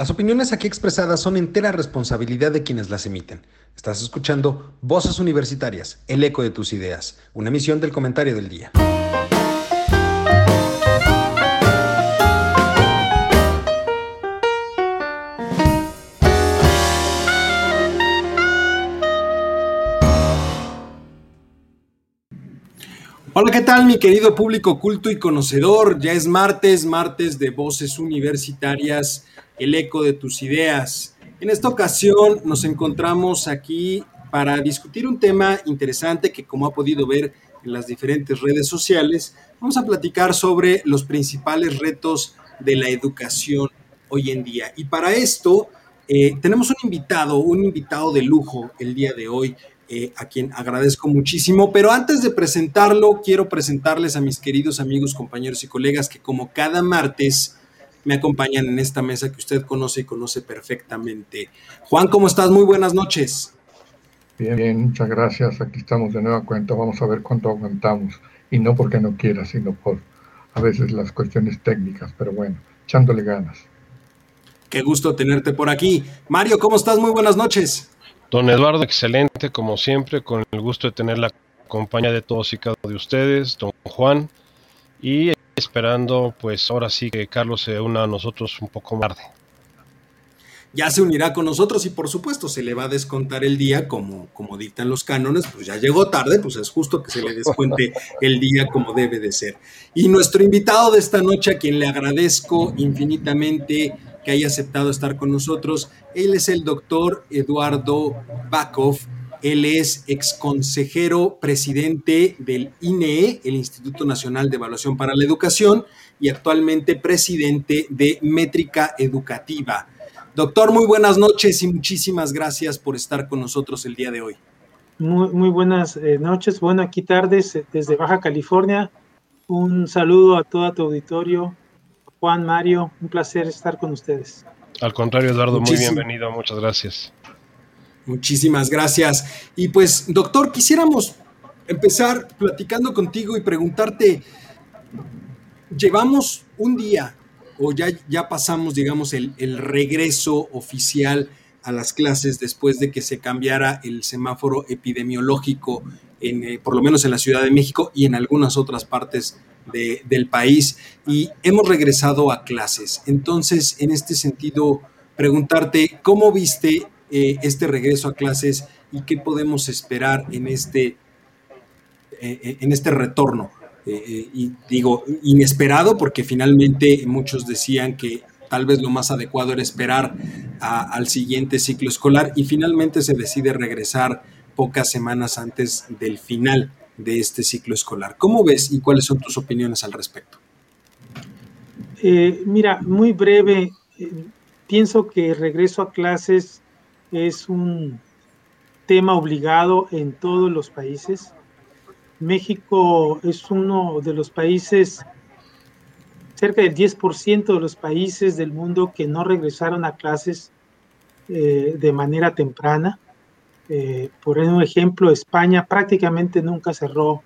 Las opiniones aquí expresadas son entera responsabilidad de quienes las emiten. Estás escuchando Voces Universitarias, el eco de tus ideas, una emisión del comentario del día. Hola, ¿qué tal mi querido público culto y conocedor? Ya es martes, martes de Voces Universitarias el eco de tus ideas. En esta ocasión nos encontramos aquí para discutir un tema interesante que como ha podido ver en las diferentes redes sociales, vamos a platicar sobre los principales retos de la educación hoy en día. Y para esto eh, tenemos un invitado, un invitado de lujo el día de hoy, eh, a quien agradezco muchísimo. Pero antes de presentarlo, quiero presentarles a mis queridos amigos, compañeros y colegas que como cada martes me acompañan en esta mesa que usted conoce y conoce perfectamente. Juan, ¿cómo estás? Muy buenas noches. Bien, bien, muchas gracias. Aquí estamos de nueva cuenta. Vamos a ver cuánto aguantamos. Y no porque no quiera, sino por a veces las cuestiones técnicas. Pero bueno, echándole ganas. Qué gusto tenerte por aquí. Mario, ¿cómo estás? Muy buenas noches. Don Eduardo, excelente, como siempre, con el gusto de tener la compañía de todos y cada uno de ustedes. Don Juan. Y esperando, pues ahora sí que Carlos se una a nosotros un poco más tarde. Ya se unirá con nosotros y por supuesto se le va a descontar el día como, como dictan los cánones, pues ya llegó tarde, pues es justo que se le descuente el día como debe de ser. Y nuestro invitado de esta noche, a quien le agradezco infinitamente que haya aceptado estar con nosotros, él es el doctor Eduardo Bakov, él es exconsejero presidente del INE, el Instituto Nacional de Evaluación para la Educación, y actualmente presidente de Métrica Educativa. Doctor, muy buenas noches y muchísimas gracias por estar con nosotros el día de hoy. Muy, buenas eh, noches, bueno, aquí tardes eh, desde Baja California. Un saludo a todo tu auditorio. Juan, Mario, un placer estar con ustedes. Al contrario, Eduardo, muy bienvenido, muchas gracias. Muchísimas gracias. Y pues, doctor, quisiéramos empezar platicando contigo y preguntarte, llevamos un día o ya, ya pasamos, digamos, el, regreso oficial a las clases después de que se cambiara el semáforo epidemiológico, en, eh, por lo menos en la Ciudad de México y en algunas otras partes del país, y hemos regresado a clases. Entonces, en este sentido, preguntarte, ¿cómo viste eh, este regreso a clases y qué podemos esperar en este, eh, eh, en este retorno. y digo, inesperado porque finalmente muchos decían que tal vez lo más adecuado era esperar al siguiente ciclo escolar y finalmente se decide regresar pocas semanas antes del final de este ciclo escolar. ¿Cómo ves y cuáles son tus opiniones al respecto? mira, muy breve, pienso que regreso a clases es un tema obligado en todos los países. México es uno de los países, cerca del 10% de los países del mundo que no regresaron a clases eh, de manera temprana. Eh, por ejemplo, España prácticamente nunca cerró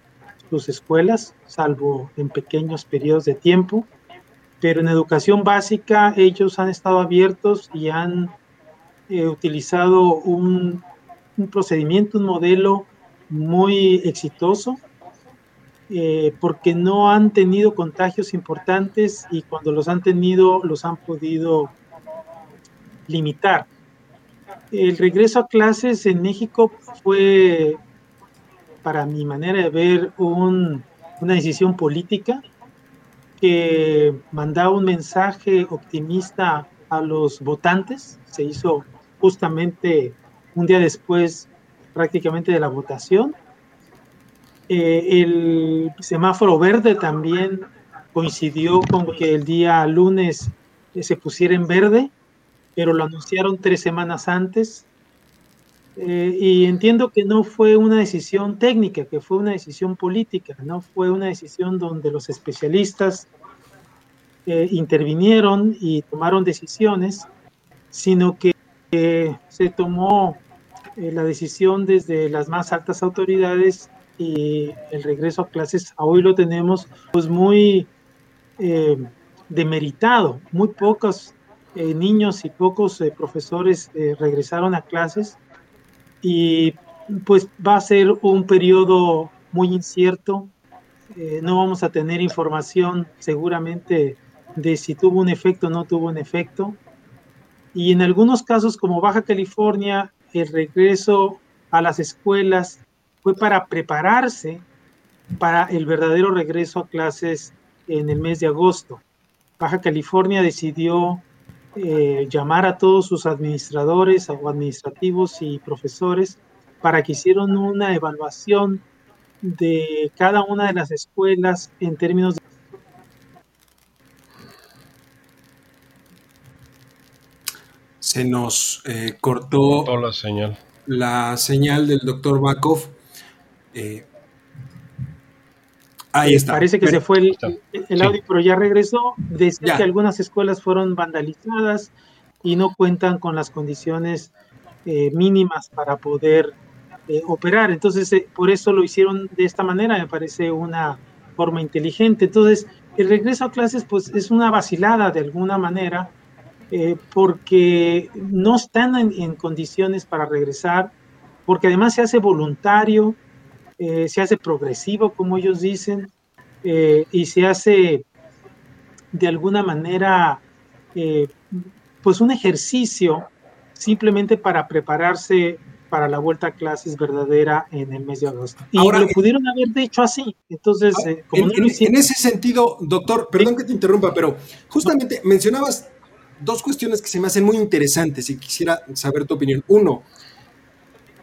sus escuelas, salvo en pequeños periodos de tiempo, pero en educación básica ellos han estado abiertos y han He utilizado un, procedimiento, un modelo muy exitoso, eh, porque no han tenido contagios importantes y cuando los han tenido los han podido limitar. El regreso a clases en México fue, para mi manera de ver, una decisión política que mandaba un mensaje optimista a los votantes. Se hizo justamente un día después prácticamente de la votación. Eh, el semáforo verde también coincidió con que el día lunes se pusiera en verde, pero lo anunciaron tres semanas antes. Eh, y entiendo que no fue una decisión técnica, que fue una decisión política, no fue una decisión donde los especialistas eh, intervinieron y tomaron decisiones, sino que se tomó eh, la decisión desde las más altas autoridades y el regreso a clases hoy lo tenemos pues muy eh, demeritado. Muy pocos eh, niños y pocos profesores regresaron a clases y pues va a ser un periodo muy incierto. no vamos a tener información seguramente de si tuvo un efecto o no tuvo un efecto. Y en algunos casos, como Baja California, el regreso a las escuelas fue para prepararse para el verdadero regreso a clases en el mes de agosto. Baja California decidió eh, llamar a todos sus administradores o administrativos y profesores para que hicieran una evaluación de cada una de las escuelas en términos de se nos eh, cortó, la señal. La señal del doctor Bakov. Eh, ahí está. Parece que se fue el, audio, pero ya regresó. Decía que algunas escuelas fueron vandalizadas y no cuentan con las condiciones eh, mínimas para poder operar. Entonces, por eso lo hicieron de esta manera. Me parece una forma inteligente. Entonces, el regreso a clases, pues, es una vacilada de alguna manera eh, porque no están en, condiciones para regresar, porque además se hace voluntario, eh, se hace progresivo, como ellos dicen, eh, y se hace de alguna manera, pues un ejercicio simplemente para prepararse para la vuelta a clases verdadera en el mes de agosto. Y lo pudieron haber hecho así. Entonces, como en, en, ese sentido, doctor, perdón que te interrumpa, pero justamente mencionabas dos cuestiones que se me hacen muy interesantes y quisiera saber tu opinión. Uno,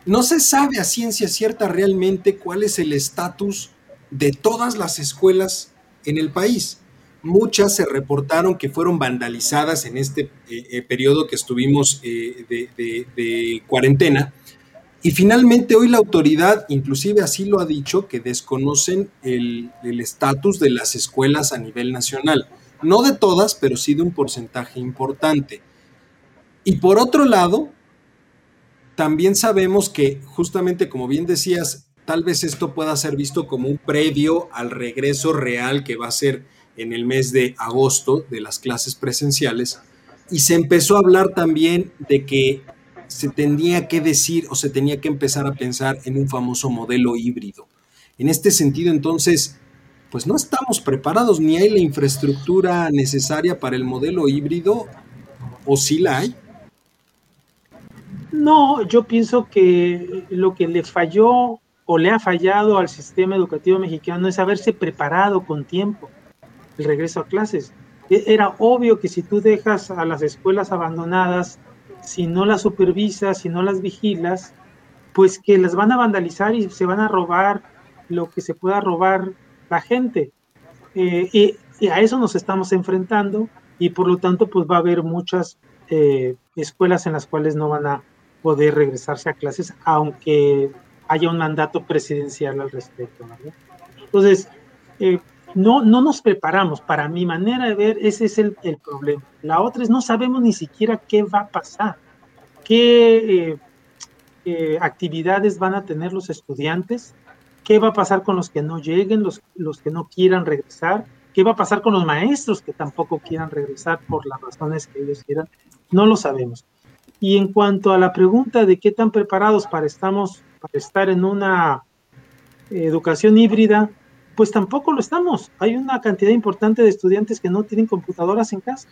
no se sabe a ciencia cierta realmente cuál es el estatus de todas las escuelas en el país. Muchas se reportaron que fueron vandalizadas en este eh, eh, periodo que estuvimos eh, de, cuarentena. Y finalmente hoy la autoridad, inclusive así lo ha dicho, que desconocen el estatus de las escuelas a nivel nacional. No de todas, pero sí de un porcentaje importante. Y por otro lado, también sabemos que justamente como bien decías, tal vez esto pueda ser visto como un previo al regreso real que va a ser en el mes de agosto de las clases presenciales. Y se empezó a hablar también de que se tenía que decir o se tenía que empezar a pensar en un famoso modelo híbrido. En este sentido, entonces, pues no estamos preparados ni hay la infraestructura necesaria para el modelo híbrido, o sí la hay. No, yo pienso que lo que le falló o le ha fallado al sistema educativo mexicano es haberse preparado con tiempo el regreso a clases. E, era obvio que si tú dejas a las escuelas abandonadas, si no las supervisas, si no las vigilas, pues que las van a vandalizar y se van a robar lo que se pueda robar la gente. Eh, y, a eso nos estamos enfrentando y por lo tanto pues va a haber muchas eh, escuelas en las cuales no van a poder regresarse a clases aunque haya un mandato presidencial al respecto. Entonces, eh, no, no nos preparamos. Para mi manera de ver, ese es el, el, problema. La otra es no sabemos ni siquiera qué va a pasar, qué actividades van a tener los estudiantes, ¿Qué va a pasar con los que no lleguen, los, los que no quieran regresar? ¿Qué va a pasar con los maestros que tampoco quieran regresar por las razones que ellos quieran? No lo sabemos. Y en cuanto a la pregunta de qué tan preparados para, estamos, para estar en una educación híbrida, pues tampoco lo estamos. Hay una cantidad importante de estudiantes que no tienen computadoras en casa.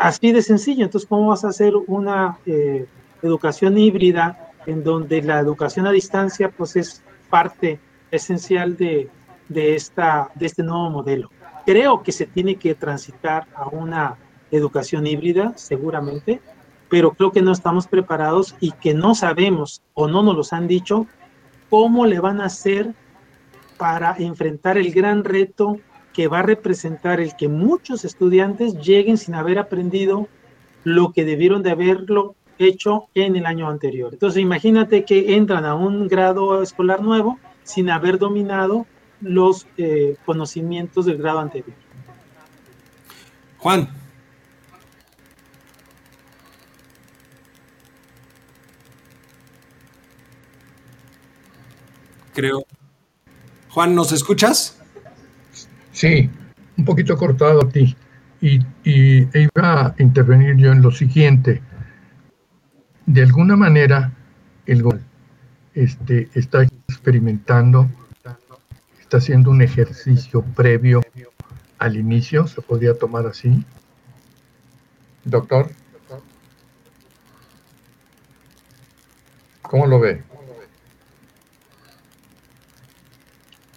así de sencillo. Entonces, ¿cómo vas a hacer una eh, educación híbrida en donde la educación a distancia pues es parte esencial de, esta, de este nuevo modelo. Creo que se tiene que transitar a una educación híbrida, seguramente, pero creo que no estamos preparados y que no sabemos o no nos los han dicho cómo le van a hacer para enfrentar el gran reto que va a representar el que muchos estudiantes lleguen sin haber aprendido lo que debieron de haberlo hecho en el año anterior. Entonces, imagínate que entran a un grado escolar nuevo sin haber dominado los eh, conocimientos del grado anterior. Juan. Creo. Juan, ¿nos escuchas? Sí, un poquito cortado a ti. y, iba a intervenir yo en lo siguiente. De alguna manera, el gol este, está experimentando, está haciendo un ejercicio previo al inicio, se podría tomar así. Doctor, ¿cómo lo ve?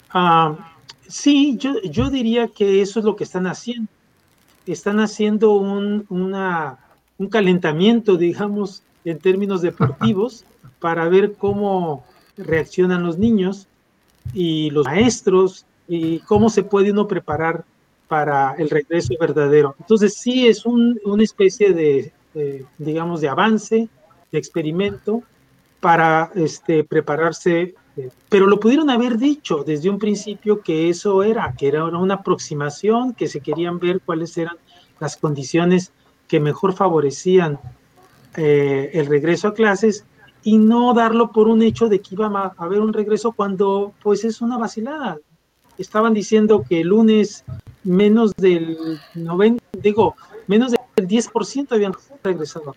Ah, sí, yo, yo diría que eso es lo que están haciendo. Están haciendo un, un calentamiento, digamos, en términos deportivos, para ver cómo reaccionan los niños y los maestros y cómo se puede uno preparar para el regreso verdadero. Entonces sí es una especie de, digamos, de avance, de experimento para este, prepararse, eh, pero lo pudieron haber dicho desde un principio que eso era, que era una aproximación, que se querían ver cuáles eran las condiciones que mejor favorecían eh, el regreso a clases y no darlo por un hecho de que iba a haber un regreso cuando pues es una vacilada. Estaban diciendo que el lunes menos del 90, digo, menos del 10% habían regresado.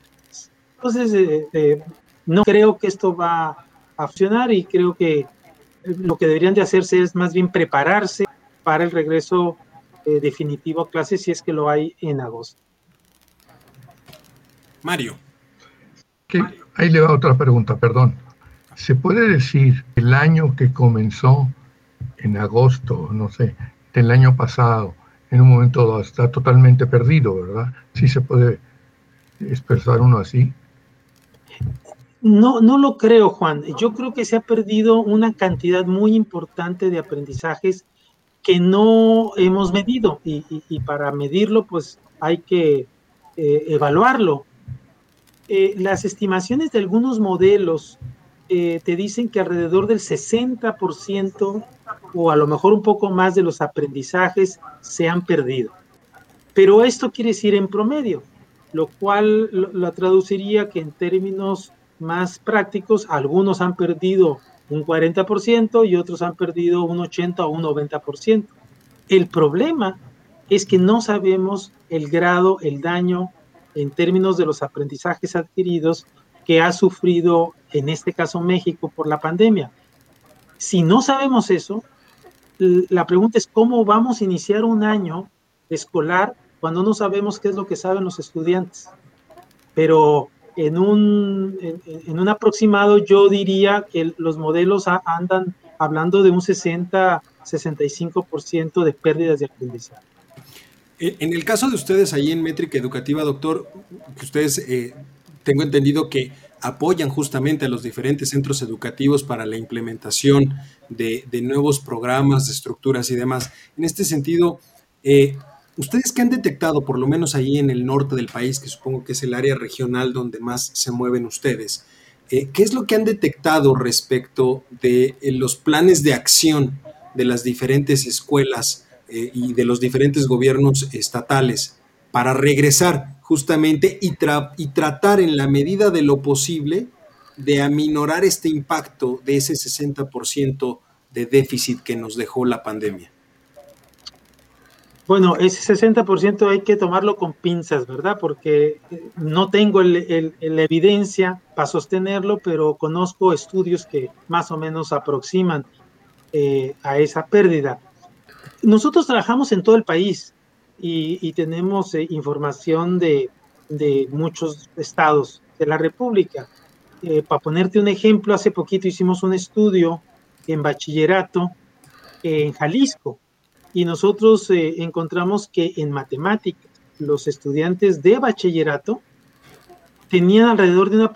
Entonces, eh, eh, no creo que esto va a funcionar y creo que eh, lo que deberían de hacerse es más bien prepararse para el regreso definitivo a clases si es que lo hay en agosto. Mario. Ahí le va otra pregunta, perdón. ¿Se puede decir el año que comenzó en agosto, no sé, del año pasado, en un momento está totalmente perdido, ¿verdad? Sí se puede expresar uno así. No, no lo creo, Juan. Yo creo que se ha perdido una cantidad muy importante de aprendizajes que no hemos medido y, para medirlo pues hay que eh, evaluarlo. Eh, las estimaciones de algunos modelos eh, te dicen que alrededor del 60% o a lo mejor un poco más de los aprendizajes se han perdido. Pero esto quiere decir en promedio, lo cual lo, traduciría que en términos más prácticos, algunos han perdido un 40% y otros han perdido un 80 o un 90%. El problema es que no sabemos el grado, el daño en términos de los aprendizajes adquiridos que ha sufrido, en este caso México, por la pandemia. Si no sabemos eso, la pregunta es cómo vamos a iniciar un año escolar cuando no sabemos qué es lo que saben los estudiantes. Pero en un, en, un aproximado yo diría que los modelos andan hablando de un 60-65% de pérdidas de aprendizaje. Eh, en el caso de ustedes ahí en Métrica Educativa, doctor, que ustedes eh, tengo entendido que apoyan justamente a los diferentes centros educativos para la implementación de, nuevos programas, de estructuras y demás. En este sentido, eh, ¿ustedes qué han detectado, por lo menos ahí en el norte del país, que supongo que es el área regional donde más se mueven ustedes? ¿Qué es lo que han detectado respecto de los planes de acción de las diferentes escuelas y de los diferentes gobiernos estatales para regresar justamente y, y tratar en la medida de lo posible de aminorar este impacto de ese 60% de déficit que nos dejó la pandemia? Bueno, ese 60% hay que tomarlo con pinzas, ¿verdad? Porque eh, no tengo la evidencia para sostenerlo, pero conozco estudios que más o menos aproximan eh, a esa pérdida. Nosotros trabajamos en todo el país y, tenemos eh, información de, muchos estados de la República. Eh, para ponerte un ejemplo, hace poquito hicimos un estudio en bachillerato en Jalisco y nosotros eh, encontramos que en matemáticas los estudiantes de bachillerato tenían alrededor de una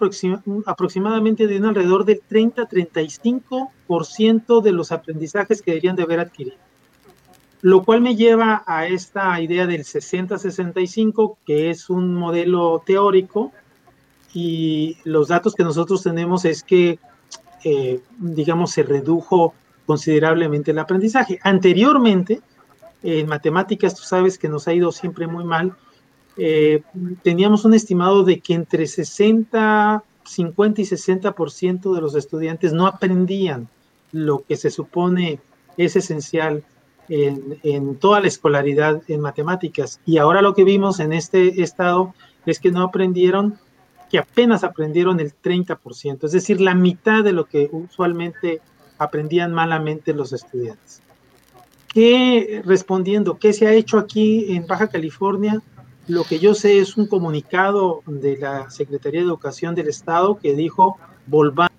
aproximadamente de un alrededor del 30-35% de los aprendizajes que deberían de haber adquirido lo cual me lleva a esta idea del 60-65, que es un modelo teórico, y los datos que nosotros tenemos es que, eh, digamos, se redujo considerablemente el aprendizaje. Anteriormente, en matemáticas, tú sabes que nos ha ido siempre muy mal, eh, teníamos un estimado de que entre 60, 50 y 60% de los estudiantes no aprendían lo que se supone es esencial en, toda la escolaridad en matemáticas. Y ahora lo que vimos en este estado es que no aprendieron, que apenas aprendieron el 30%, es decir, la mitad de lo que usualmente aprendían malamente los estudiantes. ¿Qué, respondiendo, qué se ha hecho aquí en Baja California? Lo que yo sé es un comunicado de la Secretaría de Educación del Estado que dijo, volvamos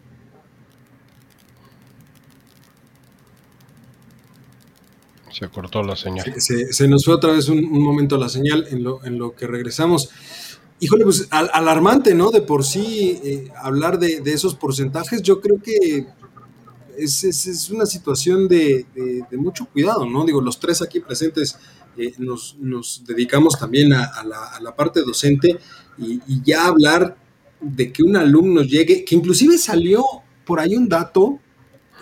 Se cortó la señal. Se, nos fue otra vez un, momento la señal en lo, en lo que regresamos. Híjole, pues alarmante, ¿no? De por sí eh, hablar de, esos porcentajes, yo creo que es, es, una situación de, de, mucho cuidado, ¿no? Digo, los tres aquí presentes eh, nos, nos, dedicamos también a, la, a, la, parte docente y, y, ya hablar de que un alumno llegue, que inclusive salió por ahí un dato,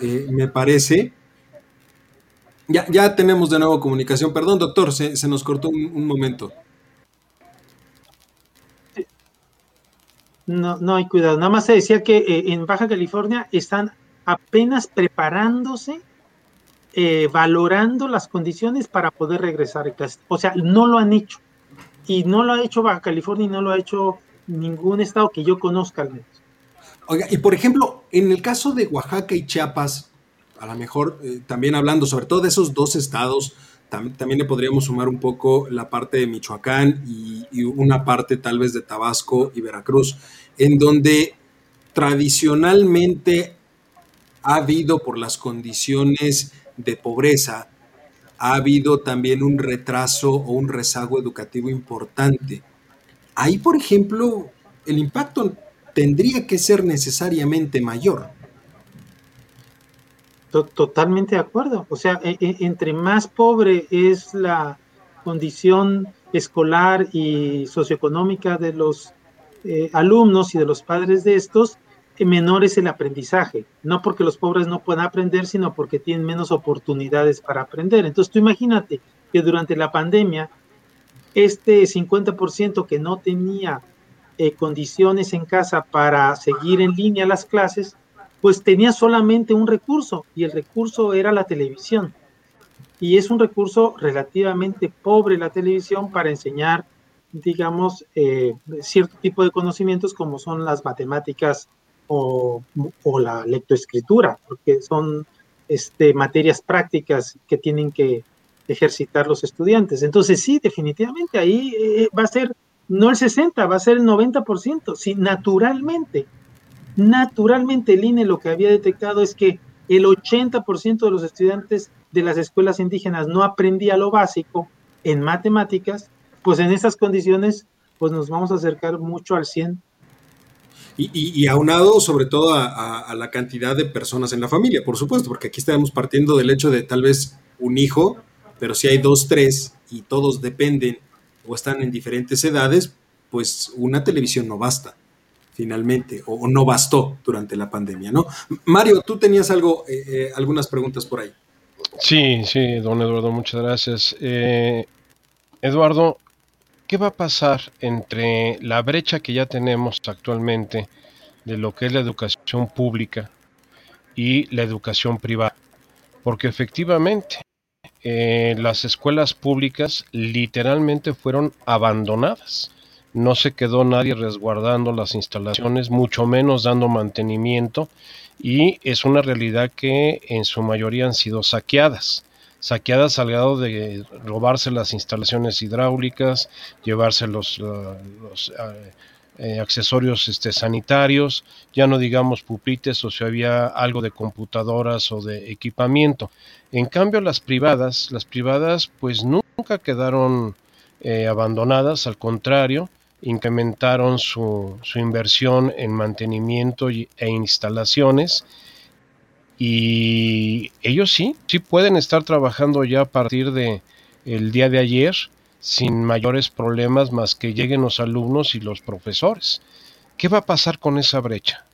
eh, me parece, ya, ya tenemos de nuevo comunicación. Perdón, doctor, se, se nos cortó un, momento. No, no hay cuidado. Nada más se decía que eh, en Baja California están apenas preparándose, eh, valorando las condiciones para poder regresar a clase. O sea, no lo han hecho. Y no lo ha hecho Baja California y no lo ha hecho ningún estado que yo conozca al menos. Oiga, y por ejemplo, en el caso de Oaxaca y Chiapas, a lo mejor eh, también hablando sobre todo de esos dos estados, también le podríamos sumar un poco la parte de Michoacán y, una parte tal vez de Tabasco y Veracruz, en donde tradicionalmente ha habido por las condiciones de pobreza, ha habido también un retraso o un rezago educativo importante. Ahí, por ejemplo, el impacto tendría que ser necesariamente mayor. Totalmente de acuerdo. O sea, e, e, entre más pobre es la condición escolar y socioeconómica de los eh, alumnos y de los padres de estos, eh, menor es el aprendizaje. No porque los pobres no puedan aprender, sino porque tienen menos oportunidades para aprender. Entonces tú imagínate que durante la pandemia, este 50% que no tenía eh, condiciones en casa para seguir en línea las clases, pues tenía solamente un recurso y el recurso era la televisión. Y es un recurso relativamente pobre la televisión para enseñar, digamos, eh, cierto tipo de conocimientos como son las matemáticas o, la lectoescritura, porque son este, materias prácticas que tienen que ejercitar los estudiantes. Entonces sí, definitivamente ahí eh, va a ser no el 60, va a ser el 90%, sí, naturalmente Naturalmente el INE lo que había detectado es que el 80% de los estudiantes de las escuelas indígenas no aprendía lo básico en matemáticas, pues en esas condiciones pues nos vamos a acercar mucho al 100. Y, aunado sobre todo a, la cantidad de personas en la familia, por supuesto, porque aquí estamos partiendo del hecho de tal vez un hijo, pero si hay dos, tres y todos dependen o están en diferentes edades, pues una televisión no basta finalmente, o, no bastó durante la pandemia, ¿no? Mario, tú tenías algo, eh, eh, algunas preguntas por ahí. Sí, sí, don Eduardo, muchas gracias. Eh, Eduardo, ¿qué va a pasar entre la brecha que ya tenemos actualmente de lo que es la educación pública y la educación privada? Porque efectivamente, las escuelas públicas literalmente fueron abandonadas no se quedó nadie resguardando las instalaciones, mucho menos dando mantenimiento, y es una realidad que en su mayoría han sido saqueadas saqueadas al grado de robarse las instalaciones hidráulicas, llevarse los, uh, eh, accesorios este, sanitarios, ya no digamos pupites o si había algo de computadoras o de equipamiento. En cambio las privadas, las privadas pues nunca quedaron eh, abandonadas, al contrario, incrementaron su, su inversión en mantenimiento e instalaciones y ellos sí, sí pueden estar trabajando ya a partir de el día de ayer sin mayores problemas más que lleguen los alumnos y los profesores. ¿Qué va a pasar con esa brecha?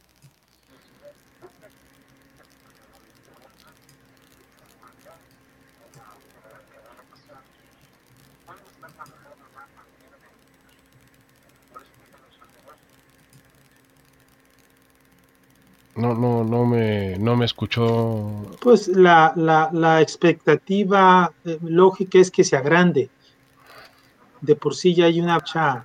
No, no, no me, no me escuchó. Pues la, la, la expectativa eh, lógica es que se agrande. De por sí ya hay una brecha,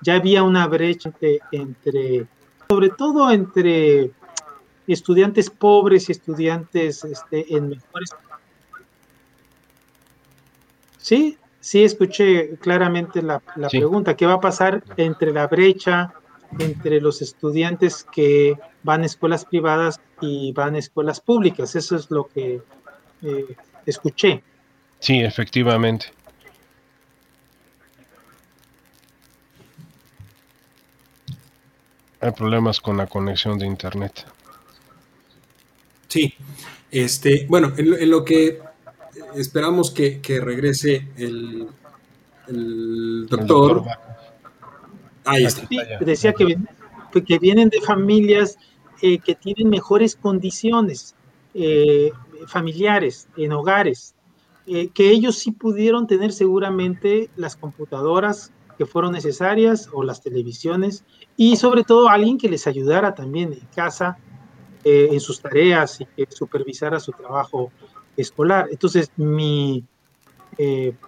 ya había una brecha entre, sobre todo entre estudiantes pobres y estudiantes este, en mejores. Sí, sí escuché claramente la, la pregunta. ¿Qué va a pasar entre la brecha entre los estudiantes que van a escuelas privadas y van a escuelas públicas. Eso es lo que eh, escuché. Sí, efectivamente. Hay problemas con la conexión de internet. Sí, este, bueno, en lo, que esperamos que, regrese el, doctor Ahí está. decía que, que vienen de familias eh, que tienen mejores condiciones eh, familiares, en hogares, eh, que ellos sí pudieron tener seguramente las computadoras que fueron necesarias o las televisiones y sobre todo alguien que les ayudara también en casa en sus tareas y que supervisara su trabajo escolar. Entonces, mi,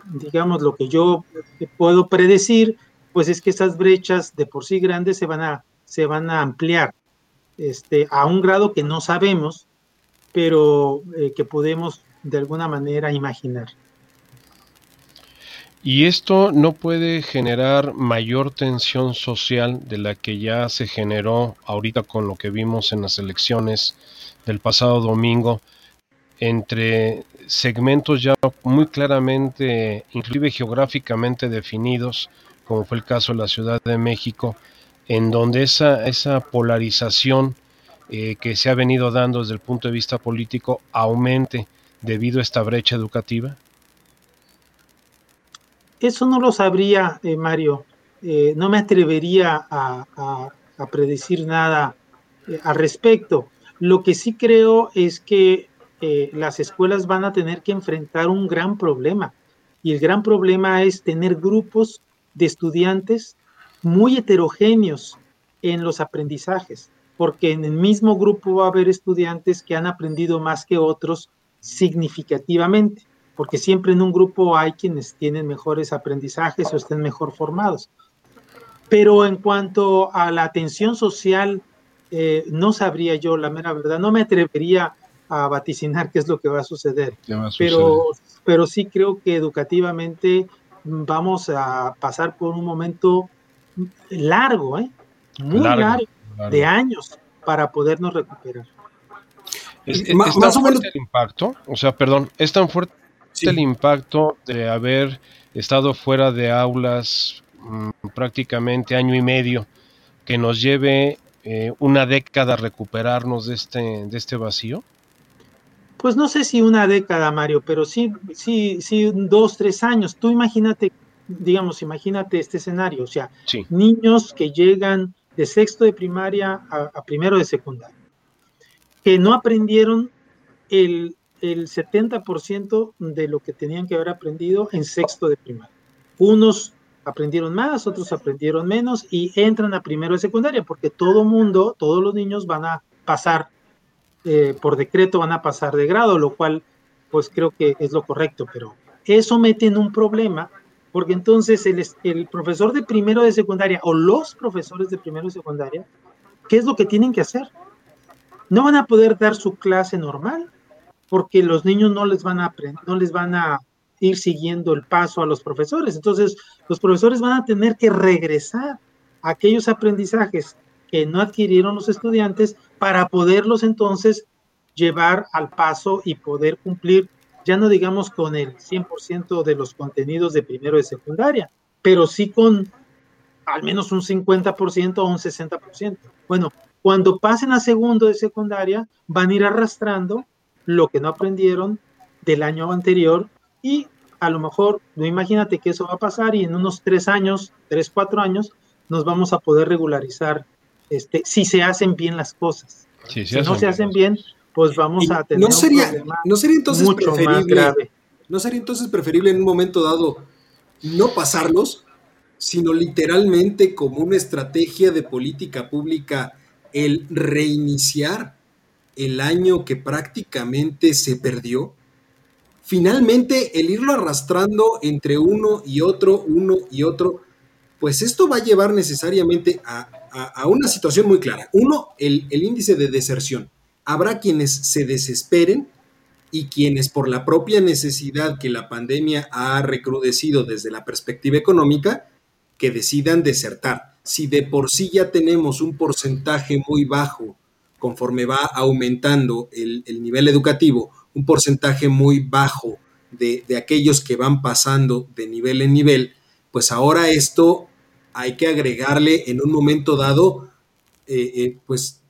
digamos, lo que yo puedo predecir pues es que esas brechas de por sí grandes se van a, se van a ampliar este, a un grado que no sabemos, pero eh, que podemos de alguna manera imaginar. Y esto no puede generar mayor tensión social de la que ya se generó ahorita con lo que vimos en las elecciones del pasado domingo entre segmentos ya muy claramente, inclusive geográficamente definidos, como fue el caso de la Ciudad de México, en donde esa, esa polarización eh, que se ha venido dando desde el punto de vista político aumente debido a esta brecha educativa? Eso no lo sabría, eh, Mario. Eh, no me atrevería a, a predecir nada al respecto. Lo que sí creo es que las escuelas van a tener que enfrentar un gran problema. Y el gran problema es tener grupos de estudiantes muy heterogéneos en los aprendizajes, porque en el mismo grupo va a haber estudiantes que han aprendido más que otros significativamente, porque siempre en un grupo hay quienes tienen mejores aprendizajes o estén mejor formados. Pero en cuanto a la atención social, eh, no sabría yo, la mera verdad, no me atrevería a vaticinar qué es lo que va a suceder, pero, pero sí creo que educativamente vamos a pasar por un momento largo, ¿eh? muy largo, de años para podernos recuperar. Es, tan fuerte el impacto, o sea, perdón, es tan fuerte el impacto de haber estado fuera de aulas mm, prácticamente año y medio que nos lleve eh, una década a recuperarnos de este, de este vacío? Pues no sé si una década, Mario, pero sí, sí, sí, dos, tres años. Tú imagínate, digamos, imagínate este escenario, o sea, niños que llegan de sexto de primaria a, primero de secundaria, que no aprendieron el, el 70% de lo que tenían que haber aprendido en sexto de primaria. Unos aprendieron más, otros aprendieron menos y entran a primero de secundaria, porque todo mundo, todos los niños van a pasar eh, por decreto van a pasar de grado, lo cual pues creo que es lo correcto, pero eso mete en un problema, porque entonces el, profesor de primero de secundaria o los profesores de primero de secundaria, ¿qué es lo que tienen que hacer? No van a poder dar su clase normal, porque los niños no les van a aprender, no les van a ir siguiendo el paso a los profesores. Entonces, los profesores van a tener que regresar a aquellos aprendizajes que no adquirieron los estudiantes para poderlos entonces llevar al paso y poder cumplir, ya no digamos con el 100% de los contenidos de primero de secundaria, pero sí con al menos un 50% o un 60%. Bueno, cuando pasen a segundo de secundaria, van a ir arrastrando lo que no aprendieron del año anterior y a lo mejor, no imagínate que eso va a pasar y en unos tres años, tres, cuatro años, nos vamos a poder regularizar este, si se hacen bien las cosas. si no se hacen bien, pues vamos a tener no sería, no sería entonces preferible, No sería entonces preferible en un momento dado no pasarlos, sino literalmente como una estrategia de política pública el reiniciar el año que prácticamente se perdió. Finalmente, el irlo arrastrando entre uno y otro, uno y otro, pues esto va a llevar necesariamente a, una situación muy clara. Uno, el, el índice de deserción. Habrá quienes se desesperen y quienes por la propia necesidad que la pandemia ha recrudecido desde la perspectiva económica, que decidan desertar. Si de por sí ya tenemos un porcentaje muy bajo conforme va aumentando el, nivel educativo, un porcentaje muy bajo de, aquellos que van pasando de nivel en nivel, pues ahora esto hay que agregarle en un momento dado, eh, eh, pues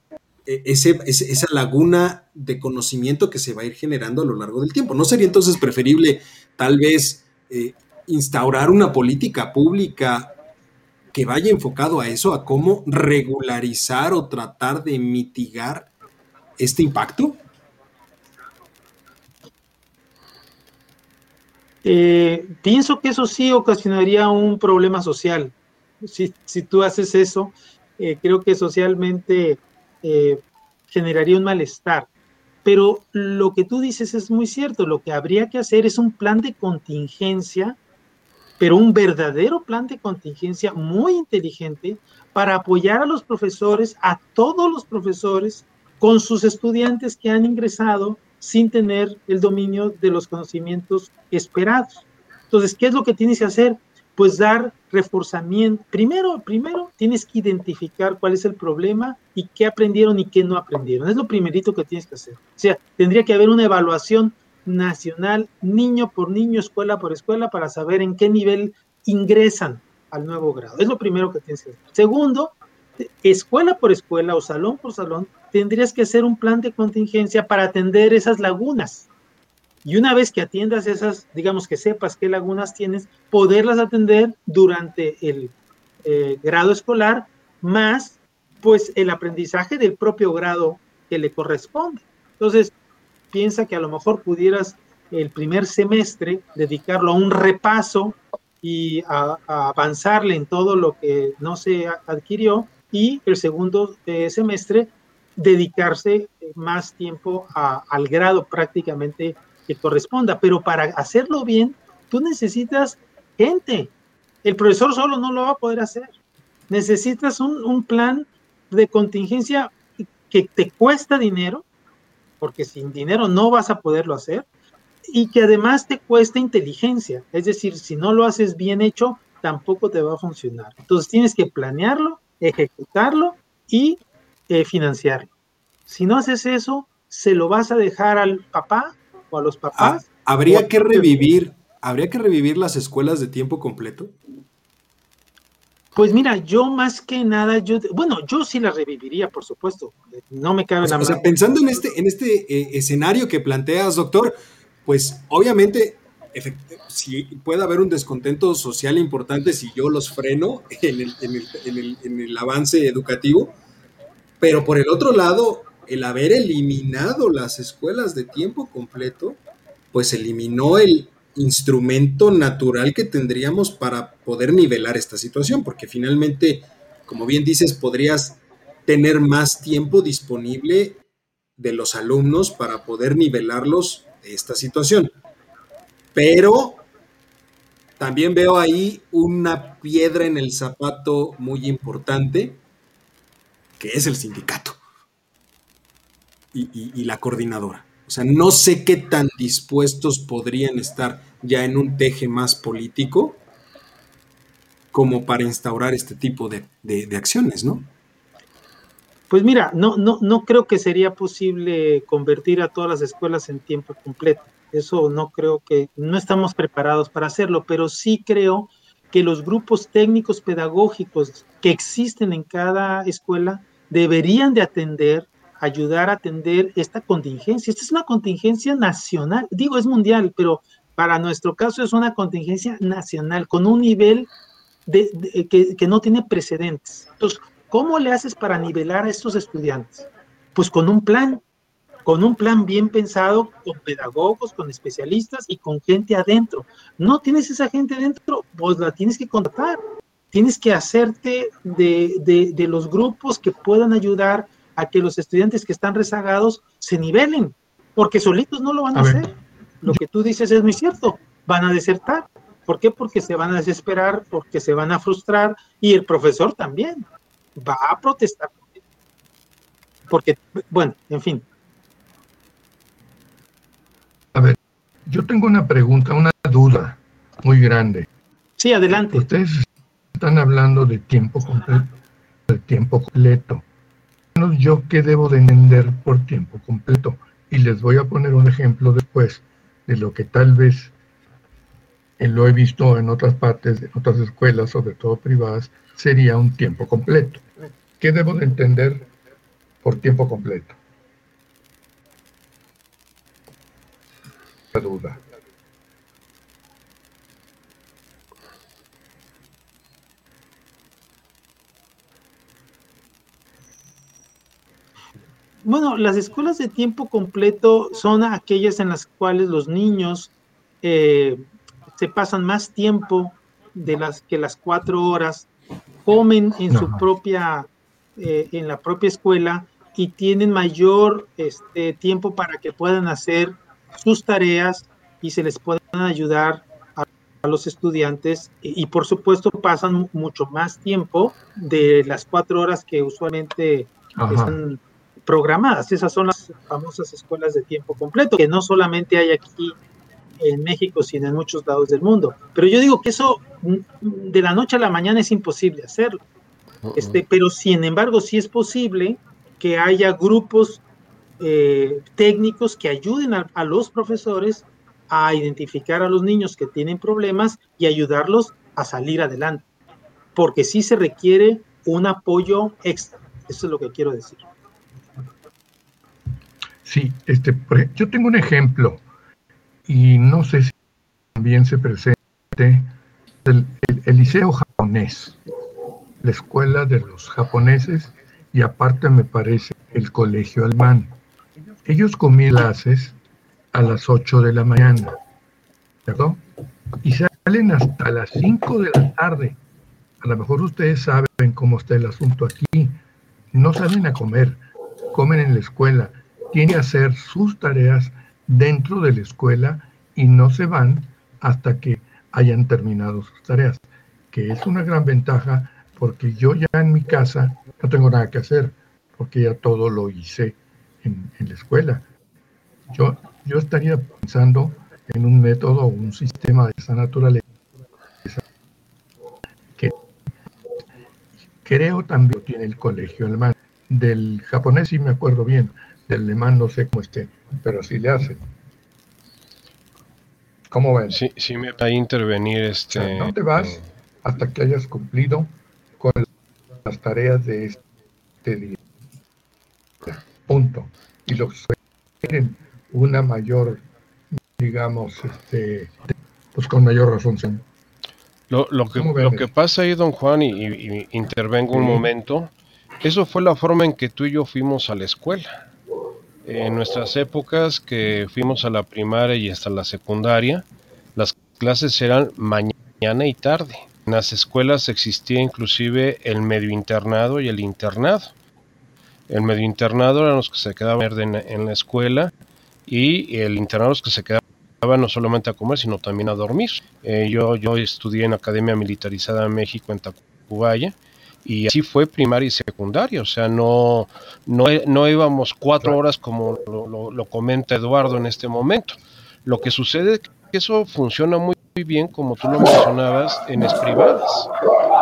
e, esa laguna de conocimiento que se va a ir generando a lo largo del tiempo. ¿No sería entonces preferible tal vez eh, instaurar una política pública que vaya enfocado a eso, a cómo regularizar o tratar de mitigar este impacto? Pienso que eso sí ocasionaría un problema social. Si, tú haces eso, eh, creo que socialmente eh, generaría un malestar. Pero lo que tú dices es muy cierto. Lo que habría que hacer es un plan de contingencia pero un verdadero plan de contingencia muy inteligente para apoyar a los profesores, a todos los profesores, con sus estudiantes que han ingresado sin tener el dominio de los conocimientos esperados. Entonces, ¿qué es lo que tienes que hacer? Pues dar reforzamiento. Primero, primero tienes que identificar cuál es el problema y qué aprendieron y qué no aprendieron. Es lo primerito que tienes que hacer. O sea, tendría que haber una evaluación nacional, niño por niño, escuela por escuela, para saber en qué nivel ingresan al nuevo grado. Es lo primero que tienes que hacer. Segundo, escuela por escuela o salón por salón, tendrías que hacer un plan de contingencia para atender esas lagunas. Y una vez que atiendas esas, digamos que sepas qué lagunas tienes, poderlas atender durante el eh, grado escolar, más pues el aprendizaje del propio grado que le corresponde. Entonces, piensa que a lo mejor pudieras el primer semestre dedicarlo a un repaso y a, avanzarle en todo lo que no se adquirió y el segundo eh, semestre dedicarse más tiempo al grado prácticamente que corresponda. Pero para hacerlo bien, tú necesitas gente. El profesor solo no lo va a poder hacer. Necesitas un plan de contingencia que te cuesta dinero, porque sin dinero no vas a poderlo hacer, y que además te cuesta inteligencia, es decir, si no lo haces bien hecho, tampoco te va a funcionar. Entonces tienes que planearlo, ejecutarlo y eh, financiarlo. Si no haces eso, se lo vas a dejar al papá o a los papás. Ah, habría que revivir, habría que revivir las escuelas de tiempo completo. Pues mira, yo más que nada, yo, bueno, yo sí la reviviría, por supuesto. No me cabe nada. O sea, pensando en este, en este eh, escenario que planteas, doctor, pues obviamente si puede haber un descontento social importante si yo los freno en el, en, el, en, el, en el, avance educativo, pero por el otro lado, el haber eliminado las escuelas de tiempo completo, pues eliminó el, instrumento natural que tendríamos para poder nivelar esta situación, porque finalmente, como bien dices, podrías tener más tiempo disponible de los alumnos para poder nivelarlos de esta situación. Pero también veo ahí una piedra en el zapato muy importante, que es el sindicato y, la coordinadora. O sea, no sé qué tan dispuestos podrían estar ya en un teje más político como para instaurar este tipo de, acciones, ¿no? Pues mira, no, no, no creo que sería posible convertir a todas las escuelas en tiempo completo. Eso no creo que, no estamos preparados para hacerlo, pero sí creo que los grupos técnicos pedagógicos que existen en cada escuela deberían de atender ayudar a atender esta contingencia. Esta es una contingencia nacional, digo, es mundial, pero para nuestro caso es una contingencia nacional con un nivel de, que, que, no tiene precedentes. Entonces, ¿cómo le haces para nivelar a estos estudiantes? Pues con un plan, con un plan bien pensado, con pedagogos, con especialistas y con gente adentro. No tienes esa gente adentro, pues la tienes que contratar tienes que hacerte de, de, los grupos que puedan ayudar a que los estudiantes que están rezagados se nivelen, porque solitos no lo van a, hacer. Lo que tú dices es muy cierto, van a desertar. ¿Por qué? Porque se van a desesperar, porque se van a frustrar y el profesor también va a protestar. Porque, bueno, en fin. A ver, yo tengo una pregunta, una duda muy grande. Sí, adelante. Ustedes están hablando de tiempo completo, de tiempo completo. Yo qué debo de entender por tiempo completo. Y les voy a poner un ejemplo después de lo que tal vez eh, lo he visto en otras partes, en otras escuelas, sobre todo privadas, sería un tiempo completo. ¿Qué debo de entender por tiempo completo? La duda. Bueno, las escuelas de tiempo completo son aquellas en las cuales los niños eh, se pasan más tiempo de las que las cuatro horas, comen en su propia, eh, en la propia escuela y tienen mayor este, tiempo para que puedan hacer sus tareas y se les puedan ayudar a, los estudiantes. Y, por supuesto pasan mucho más tiempo de las cuatro horas que usualmente están programadas. Esas son las famosas escuelas de tiempo completo, que no solamente hay aquí en México, sino en muchos lados del mundo. Pero yo digo que eso mm, de la noche a la mañana es imposible hacerlo. Uh-uh. Este, pero sin embargo, sí es posible que haya grupos eh, técnicos que ayuden a, los profesores a identificar a los niños que tienen problemas y ayudarlos a salir adelante. Porque sí se requiere un apoyo extra. Eso es lo que quiero decir. Sí, este, yo tengo un ejemplo y no sé si también se presente el, liceo japonés, la escuela de los japoneses y aparte me parece el colegio alemán. Ellos comían clases a las 8 de la mañana, ¿verdad? Y salen hasta las 5 de la tarde. A lo mejor ustedes saben cómo está el asunto aquí. No salen a comer, comen en la escuela tiene que hacer sus tareas dentro de la escuela y no se van hasta que hayan terminado sus tareas, que es una gran ventaja porque yo ya en mi casa no tengo nada que hacer, porque ya todo lo hice en, la escuela. Yo, yo estaría pensando en un método o un sistema de esa naturaleza que creo también tiene el colegio alemán. Del japonés sí me acuerdo bien, del alemán no sé cómo esté, pero así le hace. ¿Cómo ven? Sí, sí me va a intervenir este... no te vas eh, hasta que hayas cumplido con las tareas de este día. Punto. Y los que tienen una mayor, digamos, este, pues con mayor razón. Lo, lo, que, lo que pasa ahí, don Juan, y, intervengo un momento, eso fue la forma en que tú y yo fuimos a la escuela en nuestras épocas que fuimos a la primaria y hasta la secundaria, las clases eran mañana y tarde. En las escuelas existía inclusive el medio internado y el internado. El medio internado eran los que se quedaban en la escuela y el internado los que se quedaban no solamente a comer, sino también a dormir. Eh, yo, yo estudié en Academia Militarizada en México, en Tacubaya, y así fue primaria y secundaria, o sea, no, no, íbamos cuatro horas como lo, comenta Eduardo en este momento. Lo que sucede es que eso funciona muy bien, como tú lo mencionabas, en las privadas.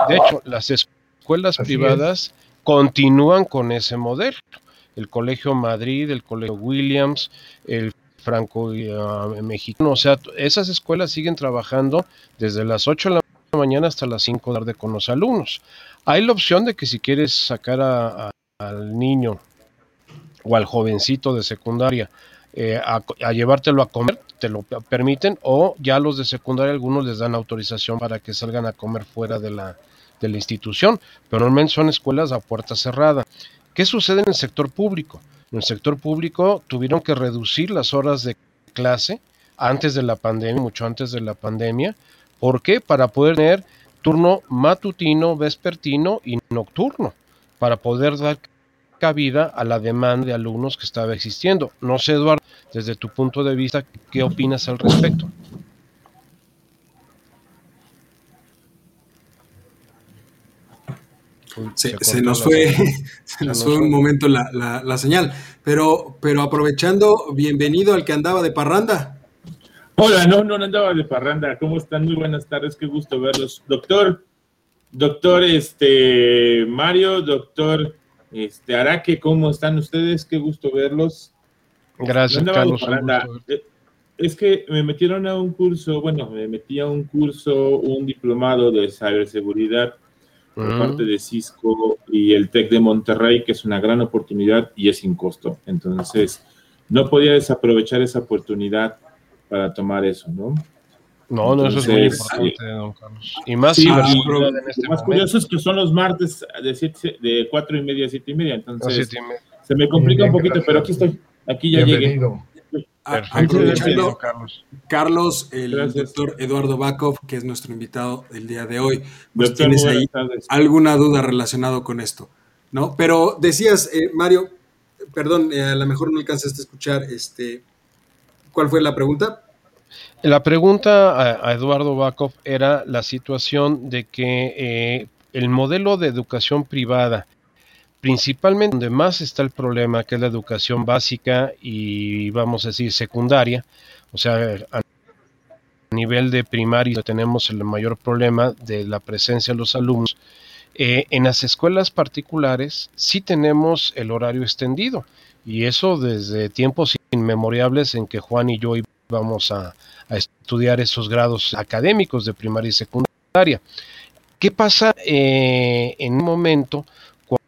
De hecho, las escuelas privadas continúan con ese modelo. El Colegio Madrid, el Colegio Williams, el Franco uh, Mexicano, o sea, esas escuelas siguen trabajando desde las 8 de la mañana hasta las 5 de la tarde con los alumnos. Hay la opción de que si quieres sacar al niño o al jovencito de secundaria eh, a, llevártelo a comer, te lo permiten, o ya los de secundaria algunos les dan autorización para que salgan a comer fuera de la, de la institución, pero normalmente son escuelas a puerta cerrada. ¿Qué sucede en el sector público? En el sector público tuvieron que reducir las horas de clase antes de la pandemia, mucho antes de la pandemia. ¿Por qué? Para poder tener turno matutino, vespertino y nocturno para poder dar cabida a la demanda de alumnos que estaba existiendo. No sé, Eduardo, desde tu punto de vista, ¿qué opinas al respecto? Se, nos fue, se nos fue un momento la, señal, pero, pero aprovechando, bienvenido al que andaba de parranda. Hola, no, no, andaba de parranda. ¿Cómo están? Muy buenas tardes, qué gusto verlos. Doctor, doctor este Mario, doctor este Araque, ¿cómo están ustedes? Qué gusto verlos. Gracias, Carlos. Eh, es que me metieron a un curso, bueno, me metí a un curso, un diplomado de ciberseguridad por parte de Cisco y el TEC de Monterrey, que es una gran oportunidad y es sin costo. Entonces, no podía desaprovechar esa oportunidad para tomar eso, ¿no? No, no, eso es muy importante, don Carlos. Y más, sí, en este más curioso es que son los martes de, siete, de cuatro y media a siete y media, entonces se me complica un poquito, pero aquí estoy, aquí ya Bienvenido. llegué. Aprovechando, Carlos. Carlos, el doctor Eduardo Bakov, que es nuestro invitado el día de hoy, pues tienes ahí alguna duda relacionado con esto, ¿no? Pero decías, eh, Mario, perdón, eh, a lo mejor no alcanzaste a escuchar, este, ¿cuál fue la pregunta? La pregunta a, Eduardo Bakov era la situación de que eh, el modelo de educación privada principalmente donde más está el problema, que es la educación básica y vamos a decir secundaria, o sea, a nivel de primaria tenemos el mayor problema de la presencia de los alumnos. Eh, en las escuelas particulares sí tenemos el horario extendido y eso desde tiempos inmemorables en que Juan y yo íbamos a, estudiar esos grados académicos de primaria y secundaria. ¿Qué pasa eh, en un momento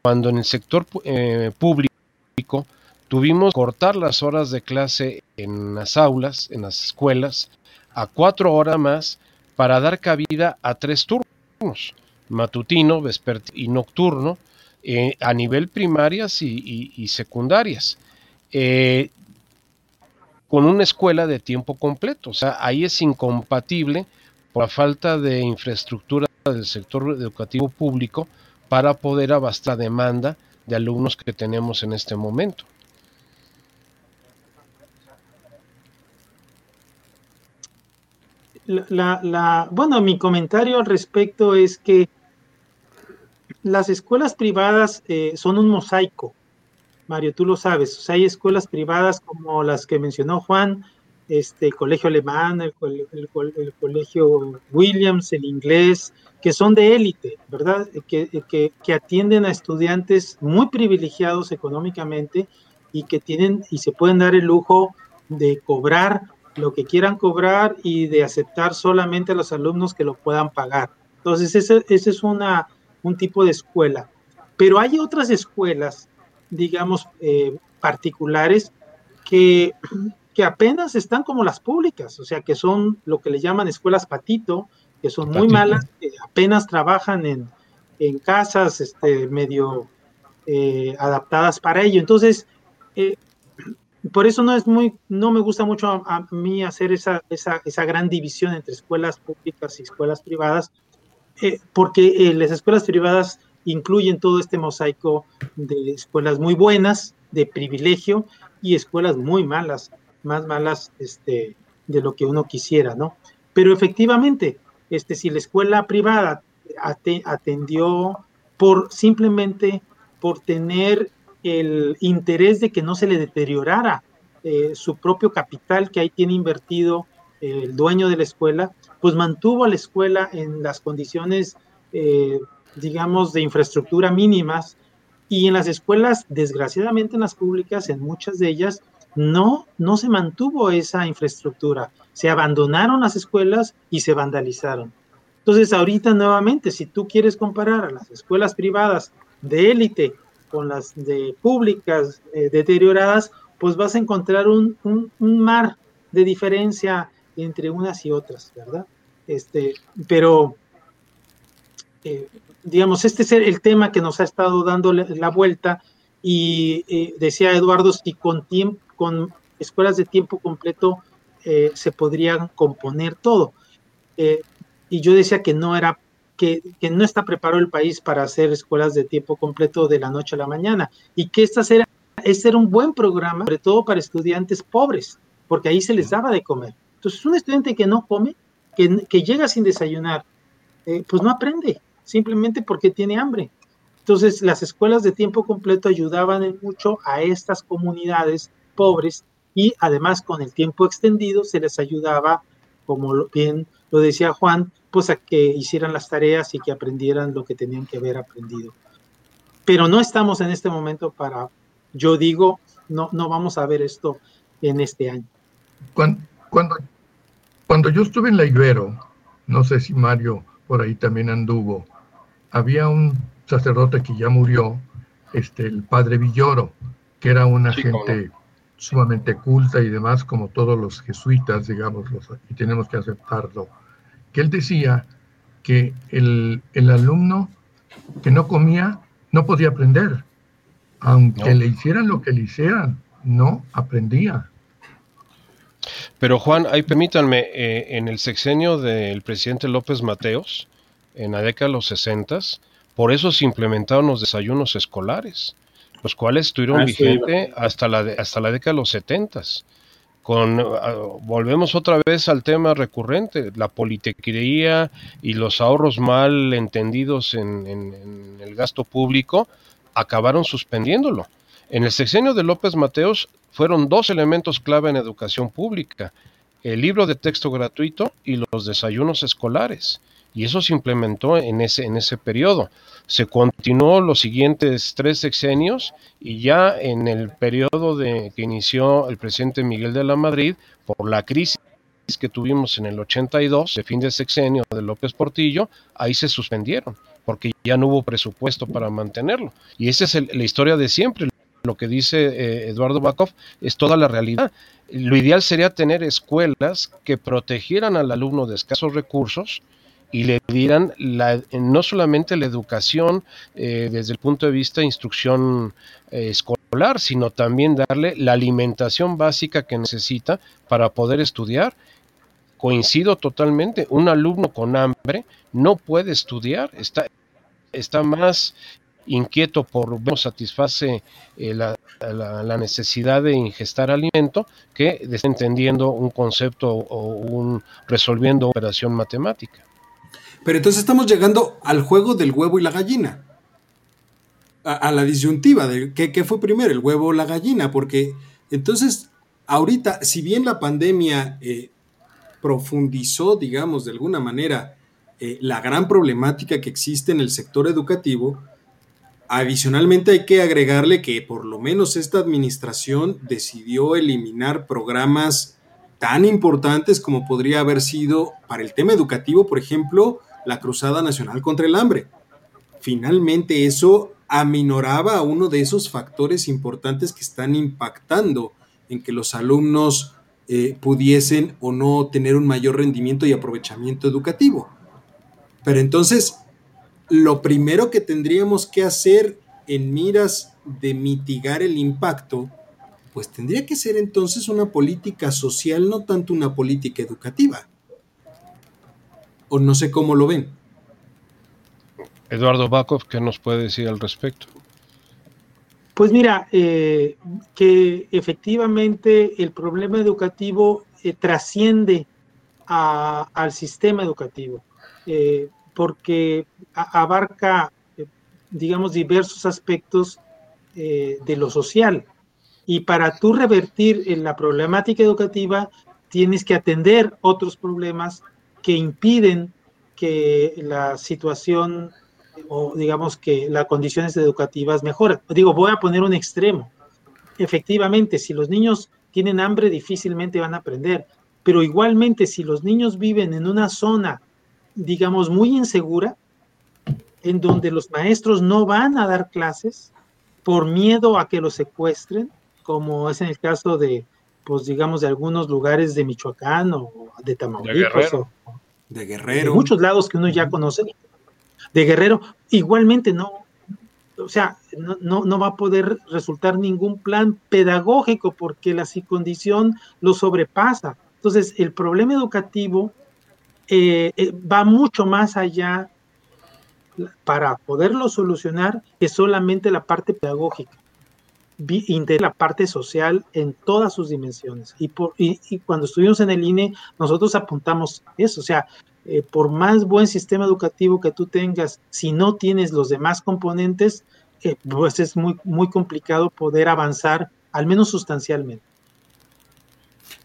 cuando en el sector eh, público tuvimos que cortar las horas de clase en las aulas, en las escuelas, a cuatro horas más para dar cabida a tres turnos, matutino, vespertino y nocturno, eh, a nivel primarias y, secundarias, eh, con una escuela de tiempo completo. O sea, ahí es incompatible por la falta de infraestructura del sector educativo público para poder abastar la demanda de alumnos que tenemos en este momento. La, bueno, mi comentario al respecto es que las escuelas privadas eh, son un mosaico, Mario, tú lo sabes. Hay escuelas privadas como las que mencionó Juan, este, el colegio alemán, el, colegio Williams, el inglés, que son de élite, ¿verdad? Que, que, atienden a estudiantes muy privilegiados económicamente y que tienen y se pueden dar el lujo de cobrar lo que quieran cobrar y de aceptar solamente a los alumnos que lo puedan pagar. Entonces, ese, ese es una, un tipo de escuela. Pero hay otras escuelas, digamos, eh, particulares que que apenas están como las públicas, o sea, que son lo que le llaman escuelas patito, que son muy malas, que apenas trabajan en, casas este, medio eh, adaptadas para ello. Entonces, eh, por eso no es muy, no me gusta mucho a, mí hacer esa, esa, esa, gran división entre escuelas públicas y escuelas privadas, eh, porque las escuelas privadas incluyen todo este mosaico de escuelas muy buenas, de privilegio, y escuelas muy malas más malas este, de lo que uno quisiera, ¿no? Pero efectivamente, este, si la escuela privada atendió por simplemente por tener el interés de que no se le deteriorara eh, su propio capital que ahí tiene invertido el dueño de la escuela, pues mantuvo a la escuela en las condiciones, eh, digamos, de infraestructura mínimas. Y en las escuelas, desgraciadamente en las públicas, en muchas de ellas, no, no se mantuvo esa infraestructura. Se abandonaron las escuelas y se vandalizaron. Entonces, ahorita nuevamente, si tú quieres comparar a las escuelas privadas de élite con las de públicas eh, deterioradas, pues vas a encontrar un, mar de diferencia entre unas y otras, ¿verdad? Este, pero, eh, digamos, este es el tema que nos ha estado dando la vuelta y eh, decía Eduardo, si con tiempo, con escuelas de tiempo completo eh, se podrían componer todo. Y yo decía que no era que, no está preparado el país para hacer escuelas de tiempo completo de la noche a la mañana y que esta era, este era un buen programa, sobre todo para estudiantes pobres, porque ahí se les daba de comer. Entonces, un estudiante que no come, que, llega sin desayunar, eh, pues no aprende, simplemente porque tiene hambre. Entonces, las escuelas de tiempo completo ayudaban mucho a estas comunidades pobres y además con el tiempo extendido se les ayudaba, como bien lo decía Juan, pues a que hicieran las tareas y que aprendieran lo que tenían que haber aprendido. Pero no estamos en este momento para, yo digo, no, no vamos a ver esto en este año. Cuando, cuando yo estuve en la Ibero, no sé si Mario por ahí también anduvo, había un sacerdote que ya murió, este, el padre Villoro, que era una gente sumamente culta y demás, como todos los jesuitas, digamos, y tenemos que aceptarlo que él decía que el, alumno que no comía no podía aprender. Aunque le hicieran lo que le hicieran, no aprendía. Pero Juan, ahí permítanme, eh, en el sexenio del presidente López Mateos, en la década de los 60, por eso se implementaron los desayunos escolares, los cuales estuvieron ah, vigentes hasta la, hasta la década de los 70 con ah, volvemos otra vez al tema recurrente, la politequería y los ahorros mal entendidos en, el gasto público acabaron suspendiéndolo. En el sexenio de López Mateos fueron dos elementos clave en educación pública, el libro de texto gratuito y los desayunos escolares. Y eso se implementó en ese, en ese periodo se continuó los siguientes tres sexenios y ya en el periodo de, que inició el presidente Miguel de la Madrid, por la crisis que tuvimos en el 82, de fin de sexenio de López Portillo, ahí se suspendieron, porque ya no hubo presupuesto para mantenerlo. Y esa es la historia de siempre. Lo que dice eh, Eduardo Bakov es toda la realidad. Lo ideal sería tener escuelas que protegieran al alumno de escasos recursos, y le dieran la, no solamente la educación eh, desde el punto de vista de instrucción eh, escolar, sino también darle la alimentación básica que necesita para poder estudiar. Coincido totalmente, un alumno con hambre no puede estudiar, está, está más inquieto por ver satisface eh, la, la, necesidad de ingestar alimento que estar entendiendo un concepto o un resolviendo operación matemática. Pero entonces estamos llegando al juego del huevo y la gallina. A, la disyuntiva de ¿qué, fue primero, el huevo o la gallina. Porque entonces, ahorita, si bien la pandemia eh, profundizó, digamos, de alguna manera, eh, la gran problemática que existe en el sector educativo, adicionalmente hay que agregarle que por lo menos esta administración decidió eliminar programas tan importantes como podría haber sido para el tema educativo, por ejemplo, la Cruzada Nacional contra el Hambre. Finalmente eso aminoraba uno de esos factores importantes que están impactando en que los alumnos eh, pudiesen o no tener un mayor rendimiento y aprovechamiento educativo. Pero entonces, lo primero que tendríamos que hacer en miras de mitigar el impacto, pues tendría que ser entonces una política social, no tanto una política educativa o no sé cómo lo ven. Eduardo Bakov, ¿qué nos puede decir al respecto? Pues mira, eh, que efectivamente el problema educativo eh, trasciende al sistema educativo, eh, porque abarca, digamos, diversos aspectos de lo social. Y para tú revertir la problemática educativa, tienes que atender otros problemas que impiden que la situación o digamos que las condiciones educativas mejoren. Digo, voy a poner un extremo. Efectivamente, si los niños tienen hambre, difícilmente van a aprender, pero igualmente si los niños viven en una zona, digamos, muy insegura, en donde los maestros no van a dar clases por miedo a que los secuestren, como es en el caso de, pues digamos, de algunos lugares de Michoacán o de Tamaulipas o, de Guerrero. De muchos lados que uno ya conoce. De Guerrero, igualmente no, o sea, no, no, va a poder resultar ningún plan pedagógico porque la condición lo sobrepasa. Entonces, el problema educativo eh, eh, va mucho más allá para poderlo solucionar es solamente la parte pedagógica, la parte social en todas sus dimensiones. Y, por, cuando estuvimos en el INE, nosotros apuntamos eso, o sea, eh, por más buen sistema educativo que tú tengas, si no tienes los demás componentes, pues es muy, muy complicado poder avanzar, al menos sustancialmente.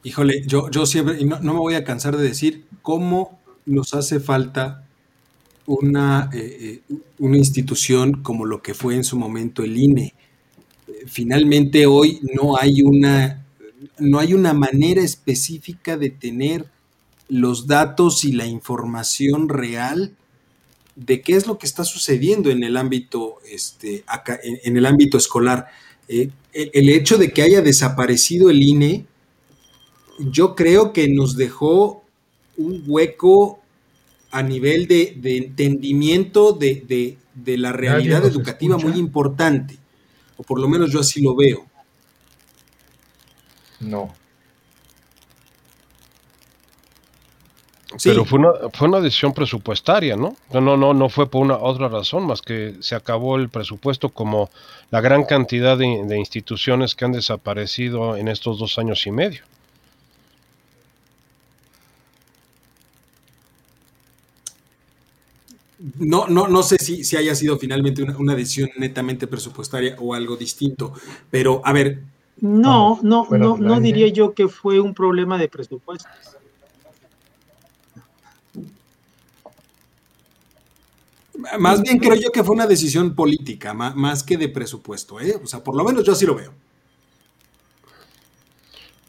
Híjole, yo, yo siempre, no, no me voy a cansar de decir cómo nos hace falta una, eh, eh, una institución como lo que fue en su momento el INE. Finalmente hoy no hay una, no hay una manera específica de tener los datos y la información real de qué es lo que está sucediendo en el ámbito, este, en, el ámbito escolar. Eh, el, hecho de que haya desaparecido el INE, yo creo que nos dejó un hueco a nivel de, entendimiento de, la realidad educativa muy importante, o por lo menos yo así lo veo. No. Pero fue una, fue una decisión presupuestaria, ¿no? No, no, no, no fue por una otra razón más que se acabó el presupuesto como la gran cantidad de instituciones que han desaparecido en estos dos años y medio. No, no, no sé si, si haya sido finalmente una, decisión netamente presupuestaria o algo distinto, pero a ver. No, no, no, no diría yo que fue un problema de presupuesto. Más bien creo yo que fue una decisión política, más, que de presupuesto, ¿eh? O sea, por lo menos yo así lo veo.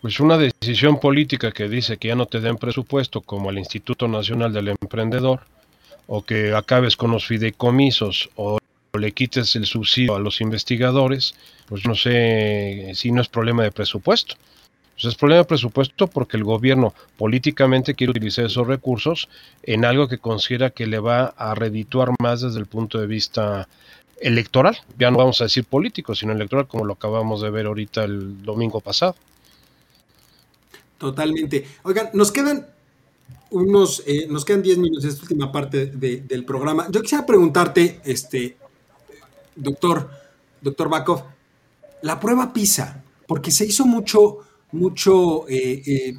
Pues una decisión política que dice que ya no te den presupuesto, como el Instituto Nacional del Emprendedor, o que acabes con los fideicomisos o le quites el subsidio a los investigadores, pues no sé si no es problema de presupuesto. Pues es problema de presupuesto porque el gobierno políticamente quiere utilizar esos recursos en algo que considera que le va a redituar más desde el punto de vista electoral. Ya no vamos a decir político, sino electoral, como lo acabamos de ver ahorita el domingo pasado. Totalmente. Oigan, nos quedan unos, eh, nos quedan 10 minutos de esta última parte del programa. Yo quisiera preguntarte, este, doctor, doctor Bakov, la prueba PISA, porque se hizo mucho, mucho, eh, eh,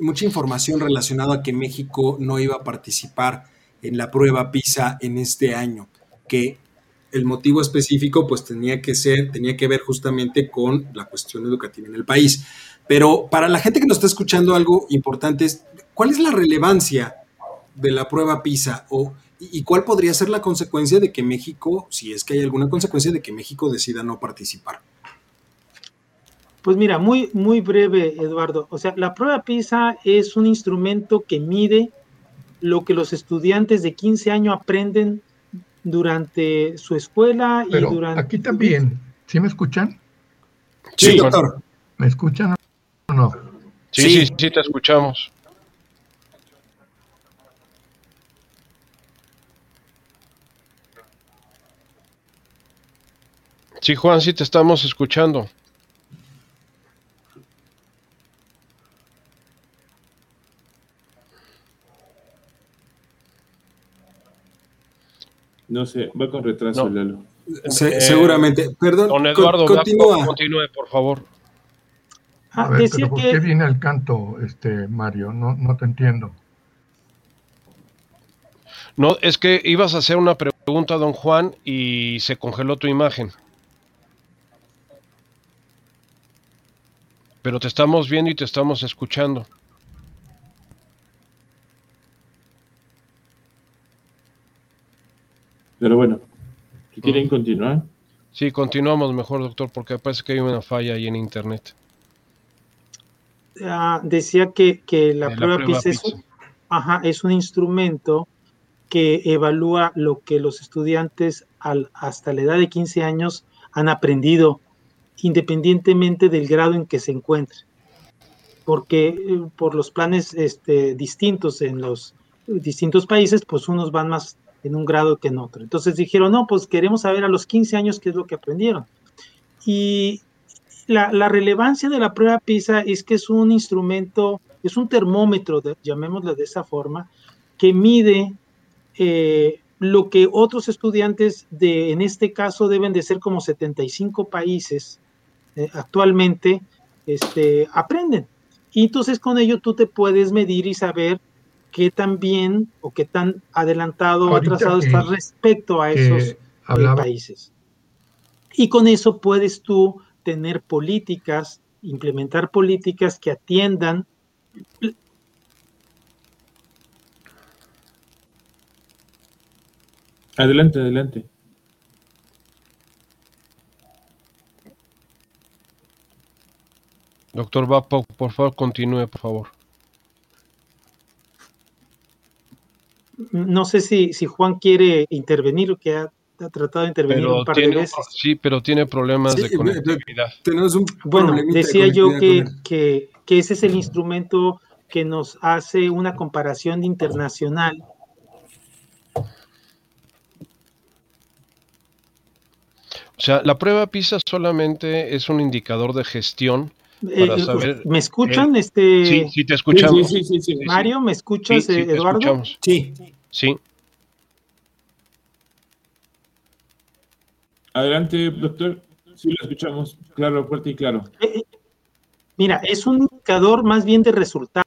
mucha información relacionada a que México no iba a participar en la prueba PISA en este año, que el motivo específico pues tenía que ser, tenía que ver justamente con la cuestión educativa en el país. Pero para la gente que nos está escuchando, algo importante es ¿Cuál es la relevancia de la prueba PISA o, y cuál podría ser la consecuencia de que México, si es que hay alguna consecuencia de que México decida no participar? Pues mira, muy, muy breve, Eduardo. O sea, la prueba PISA es un instrumento que mide lo que los estudiantes de 15 años aprenden durante su escuela y durante... Aquí también, ¿sí me escuchan? Sí, doctor. ¿Me escuchan o no? Sí, sí, sí, te escuchamos. Sí, Juan, sí te estamos escuchando. No sé, va con retraso, Lalo. Eh, seguramente. Perdón, don Eduardo, continúa. continúe, por favor. Ah, A ¿por qué viene el canto, este Mario? No, no te entiendo. No, es que ibas a hacer una pregunta a don Juan y se congeló tu imagen. Pero te estamos viendo y te estamos escuchando. Pero bueno, si quieren continuar. Sí, continuamos mejor, doctor, porque parece que hay una falla ahí en internet. Ah, decía que, la, prueba, PISA, Es, un, instrumento que evalúa lo que los estudiantes hasta la edad de 15 años han aprendido independientemente del grado en que se encuentre, porque eh, por los planes este, distintos en los distintos países, pues unos van más en un grado que en otro. Entonces dijeron, no, pues queremos saber a los 15 años qué es lo que aprendieron. Y la, relevancia de la prueba PISA es que es un instrumento, es un termómetro, llamémoslo de esa forma, que mide eh, lo que otros estudiantes de, en este caso, deben de ser como 75 países eh, actualmente, este, aprenden. Y entonces con ello tú te puedes medir y saber qué tan bien o qué tan adelantado o atrasado estás respecto a esos eh, países. Y con eso puedes tú tener políticas, implementar políticas que atiendan Adelante, adelante. Doctor Vapo, por favor, continúe, por favor. No sé si, si Juan quiere intervenir o que ha, tratado de intervenir un par de veces. Sí, pero tiene problemas de conectividad. Tenemos un bueno, decía yo que, que, que ese es el instrumento que nos hace una comparación internacional O sea, la prueba PISA solamente es un indicador de gestión para saber. ¿Me escuchan? este... Sí, sí, te escuchamos. Mario, ¿me escuchas, Eduardo? Sí. Sí. Adelante, doctor. Sí, lo escuchamos. Claro, fuerte y claro. Eh, eh, mira, es un indicador más bien de resultado.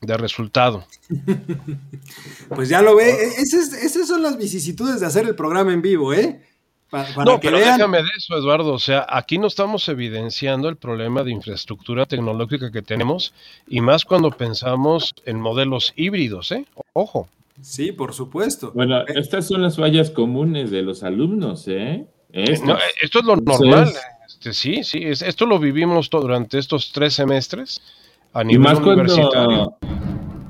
De resultado. pues ya lo ve. Esas, esas son las vicisitudes de hacer el programa en vivo, ¿eh? No, pero déjame de eso, Eduardo. O sea, aquí no estamos evidenciando el problema de infraestructura tecnológica que tenemos y más cuando pensamos en modelos híbridos, ¿eh? Ojo. Sí, por supuesto. Bueno, eh, estas son las fallas comunes de los alumnos, ¿eh? esto es lo normal. Este, sí, sí, esto lo vivimos durante estos tres semestres a nivel y más universitario.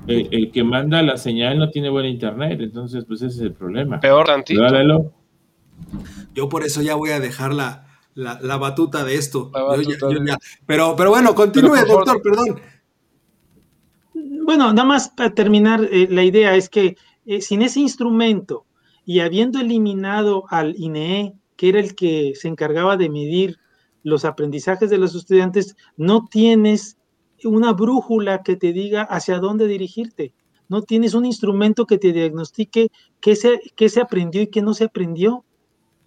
el, que manda la señal no tiene buena internet, entonces pues ese es el problema. Peor tantito. Yo por eso ya voy a dejar la, batuta de esto. pero, pero bueno, continúe, doctor, perdón. Bueno, nada más para terminar, eh, la idea es que eh, sin ese instrumento y habiendo eliminado al INEE, que era el que se encargaba de medir los aprendizajes de los estudiantes, no tienes una brújula que te diga hacia dónde dirigirte. No tienes un instrumento que te diagnostique qué se, qué se aprendió y qué no se aprendió.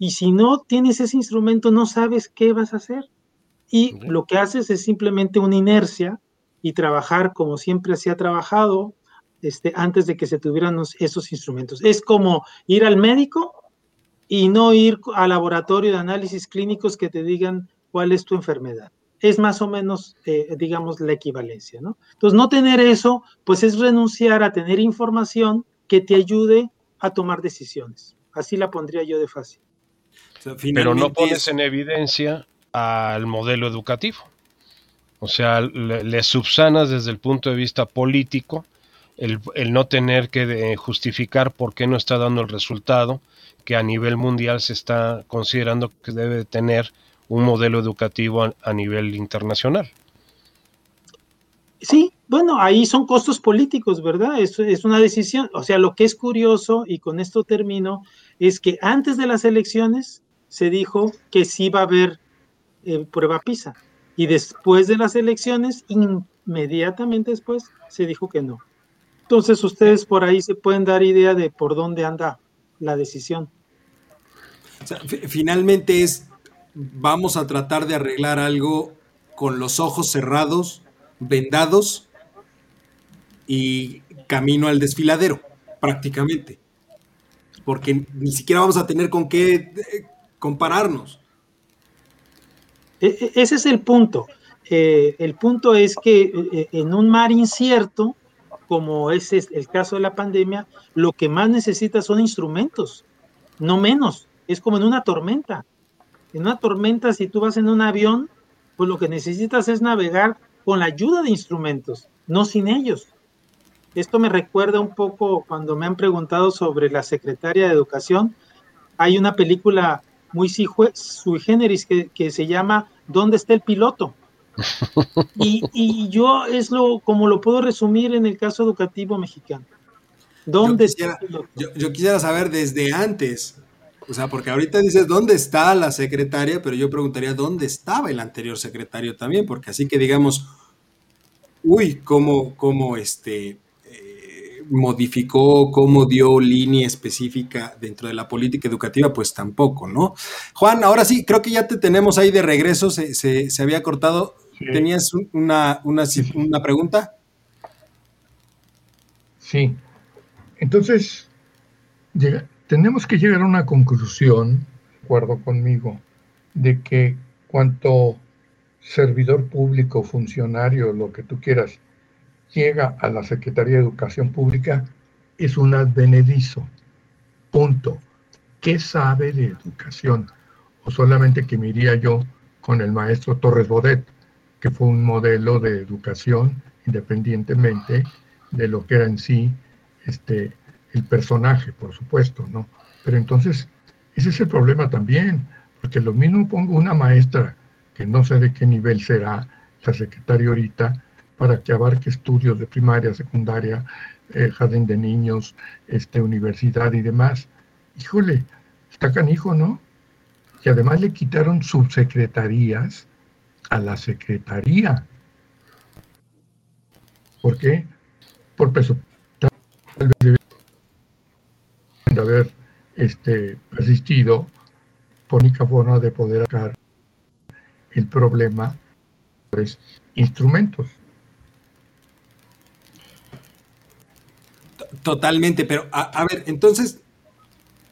Y si no tienes ese instrumento, no sabes qué vas a hacer. Y lo que haces es simplemente una inercia y trabajar como siempre se ha trabajado este, antes de que se tuvieran esos instrumentos. Es como ir al médico y no ir al laboratorio de análisis clínicos que te digan cuál es tu enfermedad. Es más o menos, eh, digamos, la equivalencia, ¿no? Entonces, no tener eso, pues es renunciar a tener información que te ayude a tomar decisiones. Así la pondría yo de fácil pero no pones en evidencia al modelo educativo. O sea, le, subsanas desde el punto de vista político el, no tener que justificar por qué no está dando el resultado que a nivel mundial se está considerando que debe tener un modelo educativo a, nivel internacional. Sí, bueno, ahí son costos políticos, ¿verdad? Es, es una decisión. O sea, lo que es curioso, y con esto termino, es que antes de las elecciones se dijo que sí va a haber eh, prueba PISA. Y después de las elecciones, inmediatamente después, se dijo que no. Entonces ustedes por ahí se pueden dar idea de por dónde anda la decisión. finalmente es, vamos a tratar de arreglar algo con los ojos cerrados, vendados y camino al desfiladero, prácticamente. Porque ni siquiera vamos a tener con qué eh, compararnos. E, e, ese es el punto. Eh, el punto es que eh, en un mar incierto, como es el caso de la pandemia, lo que más necesita son instrumentos, no menos. Es como en una tormenta. En una tormenta, si tú vas en un avión, pues lo que necesitas es navegar con la ayuda de instrumentos, no sin ellos. Esto me recuerda un poco cuando me han preguntado sobre la secretaria de Educación. Hay una película muy sui generis que, se llama ¿Dónde está el piloto? Y, yo es lo como lo puedo resumir en el caso educativo mexicano. ¿Dónde yo quisiera, Yo, quisiera saber desde antes, o sea, porque ahorita dices dónde está la secretaria, pero yo preguntaría dónde estaba el anterior secretario también, porque así que digamos, uy, cómo, cómo este, modificó, cómo dio línea específica dentro de la política educativa, pues tampoco, ¿no? Juan, ahora sí, creo que ya te tenemos ahí de regreso, se, se, había cortado. ¿Tenías una, una, una pregunta? Sí. Entonces, tenemos que llegar a una conclusión, de acuerdo conmigo, de que cuanto servidor público, funcionario, lo que tú quieras, llega a la Secretaría de Educación Pública, es un advenedizo. Punto. ¿Qué sabe de educación? O solamente que me iría yo con el maestro Torres Bodet, que fue un modelo de educación independientemente de lo que era en sí este, el personaje, por supuesto, ¿no? Pero entonces, ese es el problema también, porque lo mismo pongo una maestra, que no sé de qué nivel será la secretaria ahorita, para que abarque estudios de primaria, secundaria, eh, jardín de niños, este, universidad y demás. Híjole, está canijo, ¿no? Y además le quitaron subsecretarías a la secretaría. ¿Por qué? Por presupuesto. Tal vez de haber este, persistido por única forma de poder sacar el problema, pues, instrumentos. Totalmente, pero a, ver, entonces,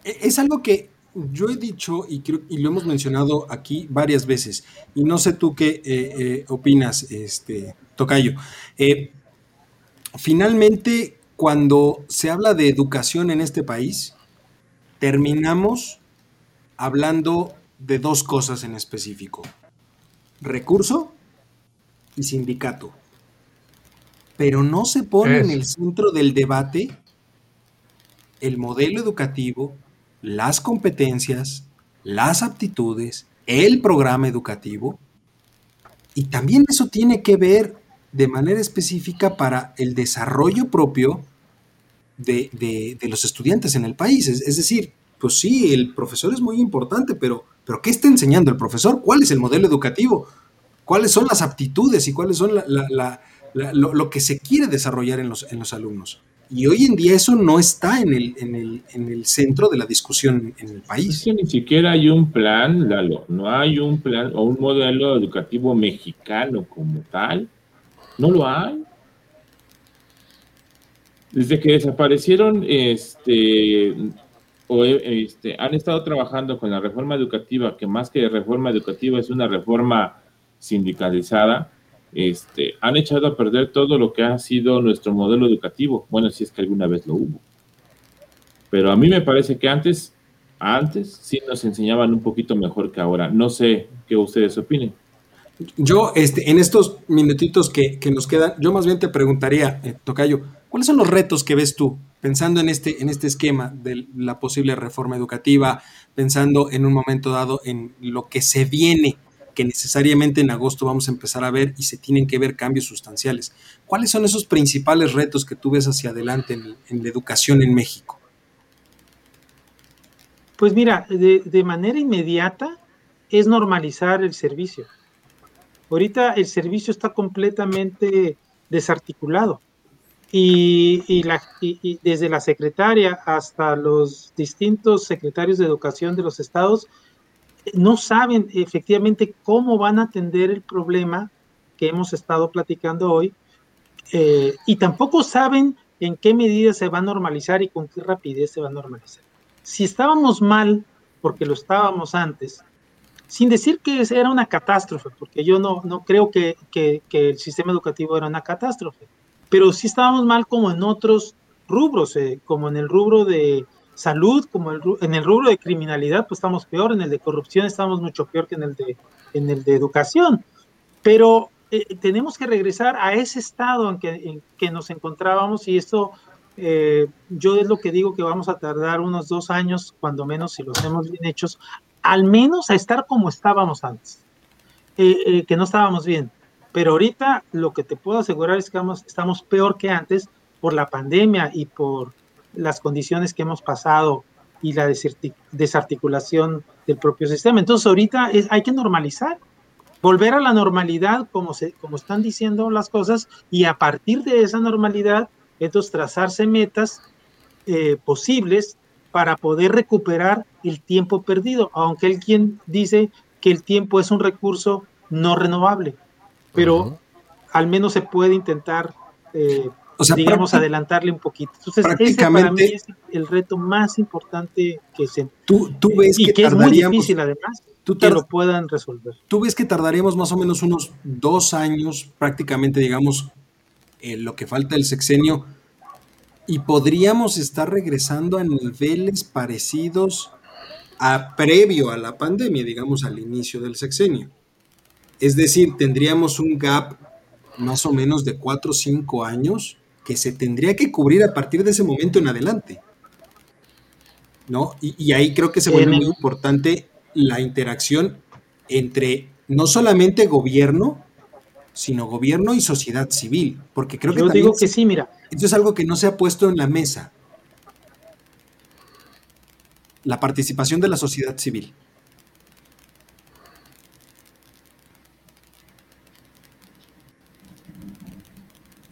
e, es algo que yo he dicho y, creo, y lo hemos mencionado aquí varias veces, y no sé tú qué eh, eh, opinas, este, Tocayo. Eh, finalmente, cuando se habla de educación en este país, terminamos hablando de dos cosas en específico, recurso y sindicato pero no se pone en el centro del debate el modelo educativo, las competencias, las aptitudes, el programa educativo. Y también eso tiene que ver de manera específica para el desarrollo propio de, los estudiantes en el país. Es, decir, pues sí, el profesor es muy importante, pero, pero ¿qué está enseñando el profesor? ¿Cuál es el modelo educativo? ¿Cuáles son las aptitudes y cuáles son la lo, que se quiere desarrollar en los, en los alumnos. Y hoy en día eso no está en el, en el, en el centro de la discusión en el país. Es que ni siquiera hay un plan, Lalo, no hay un plan o un modelo educativo mexicano como tal. No lo hay. Desde que desaparecieron, este, o, este, han estado trabajando con la reforma educativa, que más que reforma educativa es una reforma sindicalizada, este, han echado a perder todo lo que ha sido nuestro modelo educativo. Bueno, si es que alguna vez lo hubo. Pero a mí me parece que antes, antes sí nos enseñaban un poquito mejor que ahora. No sé qué ustedes opinen. Yo, este, en estos minutitos que, nos quedan, yo más bien te preguntaría, eh, Tocayo, ¿cuáles son los retos que ves tú pensando en este, en este esquema de la posible reforma educativa, pensando en un momento dado en lo que se viene que necesariamente en agosto vamos a empezar a ver y se tienen que ver cambios sustanciales. ¿Cuáles son esos principales retos que tú ves hacia adelante en, la educación en México? Pues mira, de, manera inmediata es normalizar el servicio. Ahorita el servicio está completamente desarticulado y, y, desde la secretaria hasta los distintos secretarios de educación de los estados no saben efectivamente cómo van a atender el problema que hemos estado platicando hoy eh, y tampoco saben en qué medida se va a normalizar y con qué rapidez se va a normalizar. Si estábamos mal, porque lo estábamos antes, sin decir que era una catástrofe, porque yo no, no creo que, que, el sistema educativo era una catástrofe, pero sí estábamos mal como en otros rubros, eh, como en el rubro de salud, como en el rubro de criminalidad, pues estamos peor, en el de corrupción estamos mucho peor que en el de, en el de educación. Pero eh, tenemos que regresar a ese estado en que, que nos encontrábamos y esto eh, yo es lo que digo que vamos a tardar unos dos años, cuando menos si lo hacemos bien hechos, al menos a estar como estábamos antes, eh, que no estábamos bien. Pero ahorita lo que te puedo asegurar es que estamos peor que antes por la pandemia y por las condiciones que hemos pasado y la desarticulación del propio sistema. Entonces ahorita es, hay que normalizar, volver a la normalidad como, se, como están diciendo las cosas y a partir de esa normalidad Entonces, trazarse metas eh, posibles para poder recuperar el tiempo perdido, aunque él quien dice que el tiempo es un recurso no renovable, pero al menos se puede intentar, eh, digamos, adelantarle un poquito. Entonces, ese para mí es el reto más importante que se... Tú, tú ves y que, es muy difícil además que lo puedan resolver. Tú ves que tardaríamos más o menos unos dos años, prácticamente, digamos, en lo que falta del sexenio, y podríamos estar regresando a niveles parecidos a previo a la pandemia, digamos, al inicio del sexenio. Es decir, tendríamos un gap más o menos de cuatro o cinco años que se tendría que cubrir a partir de ese momento en adelante. ¿No? Y, ahí creo que se vuelve muy importante la interacción entre no solamente gobierno, sino gobierno y sociedad civil, porque creo que Yo digo que sí, mira. Esto es algo que no se ha puesto en la mesa. La participación de la sociedad civil.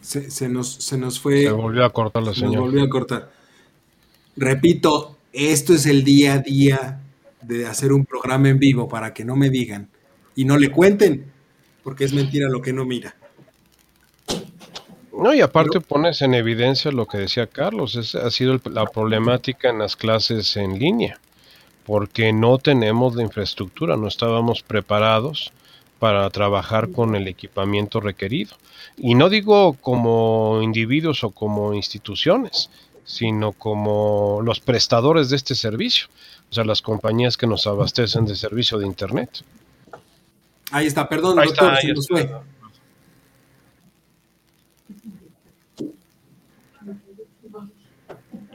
Se, nos, se nos fue. Se volvió a cortar la señal. Se volvió a cortar. Repito, esto es el día a día de hacer un programa en vivo para que no me digan y no le cuenten, porque es mentira lo que no mira. No, y aparte pones en evidencia lo que decía Carlos, es, ha sido la problemática en las clases en línea, porque no tenemos la infraestructura, no estábamos preparados para trabajar con el equipamiento requerido. Y no digo como individuos o como instituciones, sino como los prestadores de este servicio o sea, las compañías que nos abastecen de servicio de Internet. Ahí está, perdón, doctor, se nos fue.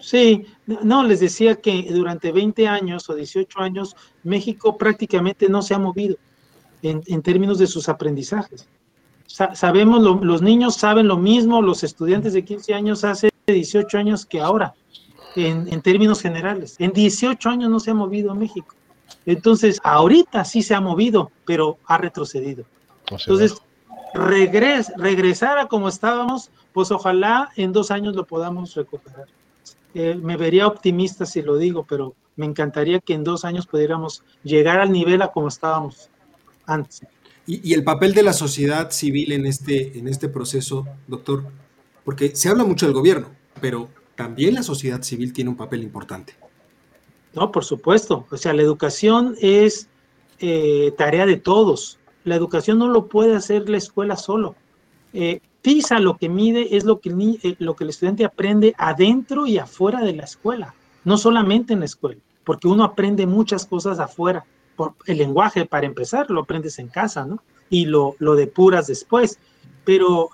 Sí, no, les decía que durante 20 años o 18 años México prácticamente no se ha movido en, términos de sus aprendizajes. sabemos, los niños saben lo mismo, los estudiantes de 15 años hace 18 años que ahora en, términos generales. En 18 años no se ha movido México. Entonces, ahorita sí se ha movido, pero ha retrocedido. Entonces, regres, regresar a como estábamos, pues ojalá en dos años lo podamos recuperar. Eh, me vería optimista si lo digo, pero me encantaría que en dos años pudiéramos llegar al nivel a como estábamos antes. Y, y, el papel de la sociedad civil en este, en este proceso, doctor, porque se habla mucho del gobierno, pero también la sociedad civil tiene un papel importante. No, por supuesto. O sea, la educación es eh, tarea de todos. La educación no lo puede hacer la escuela solo. Eh, PISA lo que mide es lo que, eh, lo que el estudiante aprende adentro y afuera de la escuela, no solamente en la escuela, porque uno aprende muchas cosas afuera. Por el lenguaje, para empezar, lo aprendes en casa, ¿no? Y lo, lo depuras después. Pero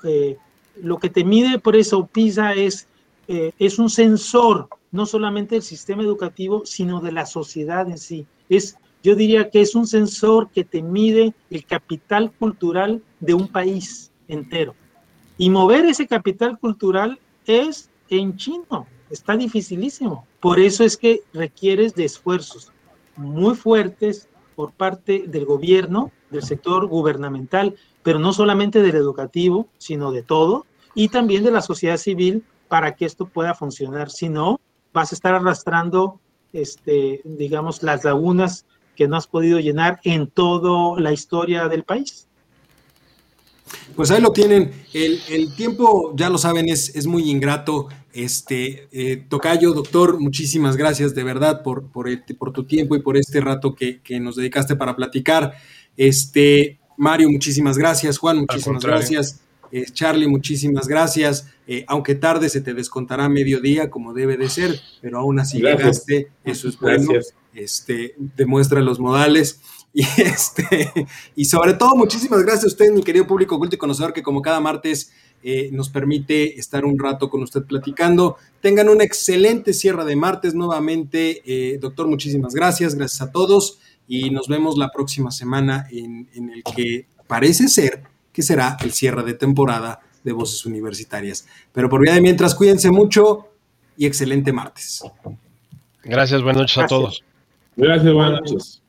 lo que te mide por eso PISA es eh, es un sensor no solamente del sistema educativo, sino de la sociedad en sí. Es, yo diría que es un sensor que te mide el capital cultural de un país entero. Y mover ese capital cultural es en chino, está dificilísimo. Por eso es que requieres de esfuerzos muy fuertes por parte del gobierno, del sector gubernamental, pero no solamente del educativo, sino de todo, y también de la sociedad civil para que esto pueda funcionar. Si no, vas a estar arrastrando, este, digamos, las lagunas que no has podido llenar en toda la historia del país. Pues ahí lo tienen. El, tiempo, ya lo saben, es, es muy ingrato. Este, eh, Tocayo, doctor, muchísimas gracias de verdad por, por, por tu tiempo y por este rato que, que, nos dedicaste para platicar. Este, Mario, muchísimas gracias. Juan, muchísimas gracias. Eh, Charlie, muchísimas gracias. Eh, aunque tarde se te descontará mediodía como debe de ser, pero aún así llegaste, eso es bueno. Este, demuestra los modales. Y, este, y sobre todo, muchísimas gracias a usted, mi querido público culto y conocedor, que como cada martes eh, nos permite estar un rato con usted platicando. Tengan una excelente cierre de martes nuevamente. doctor, muchísimas gracias. Gracias a todos. Y nos vemos la próxima semana en, en el que parece ser que será el cierre de temporada de Voces Universitarias. Pero por vía de mientras, cuídense mucho y excelente martes. Gracias, buenas noches a todos. Gracias, buenas noches.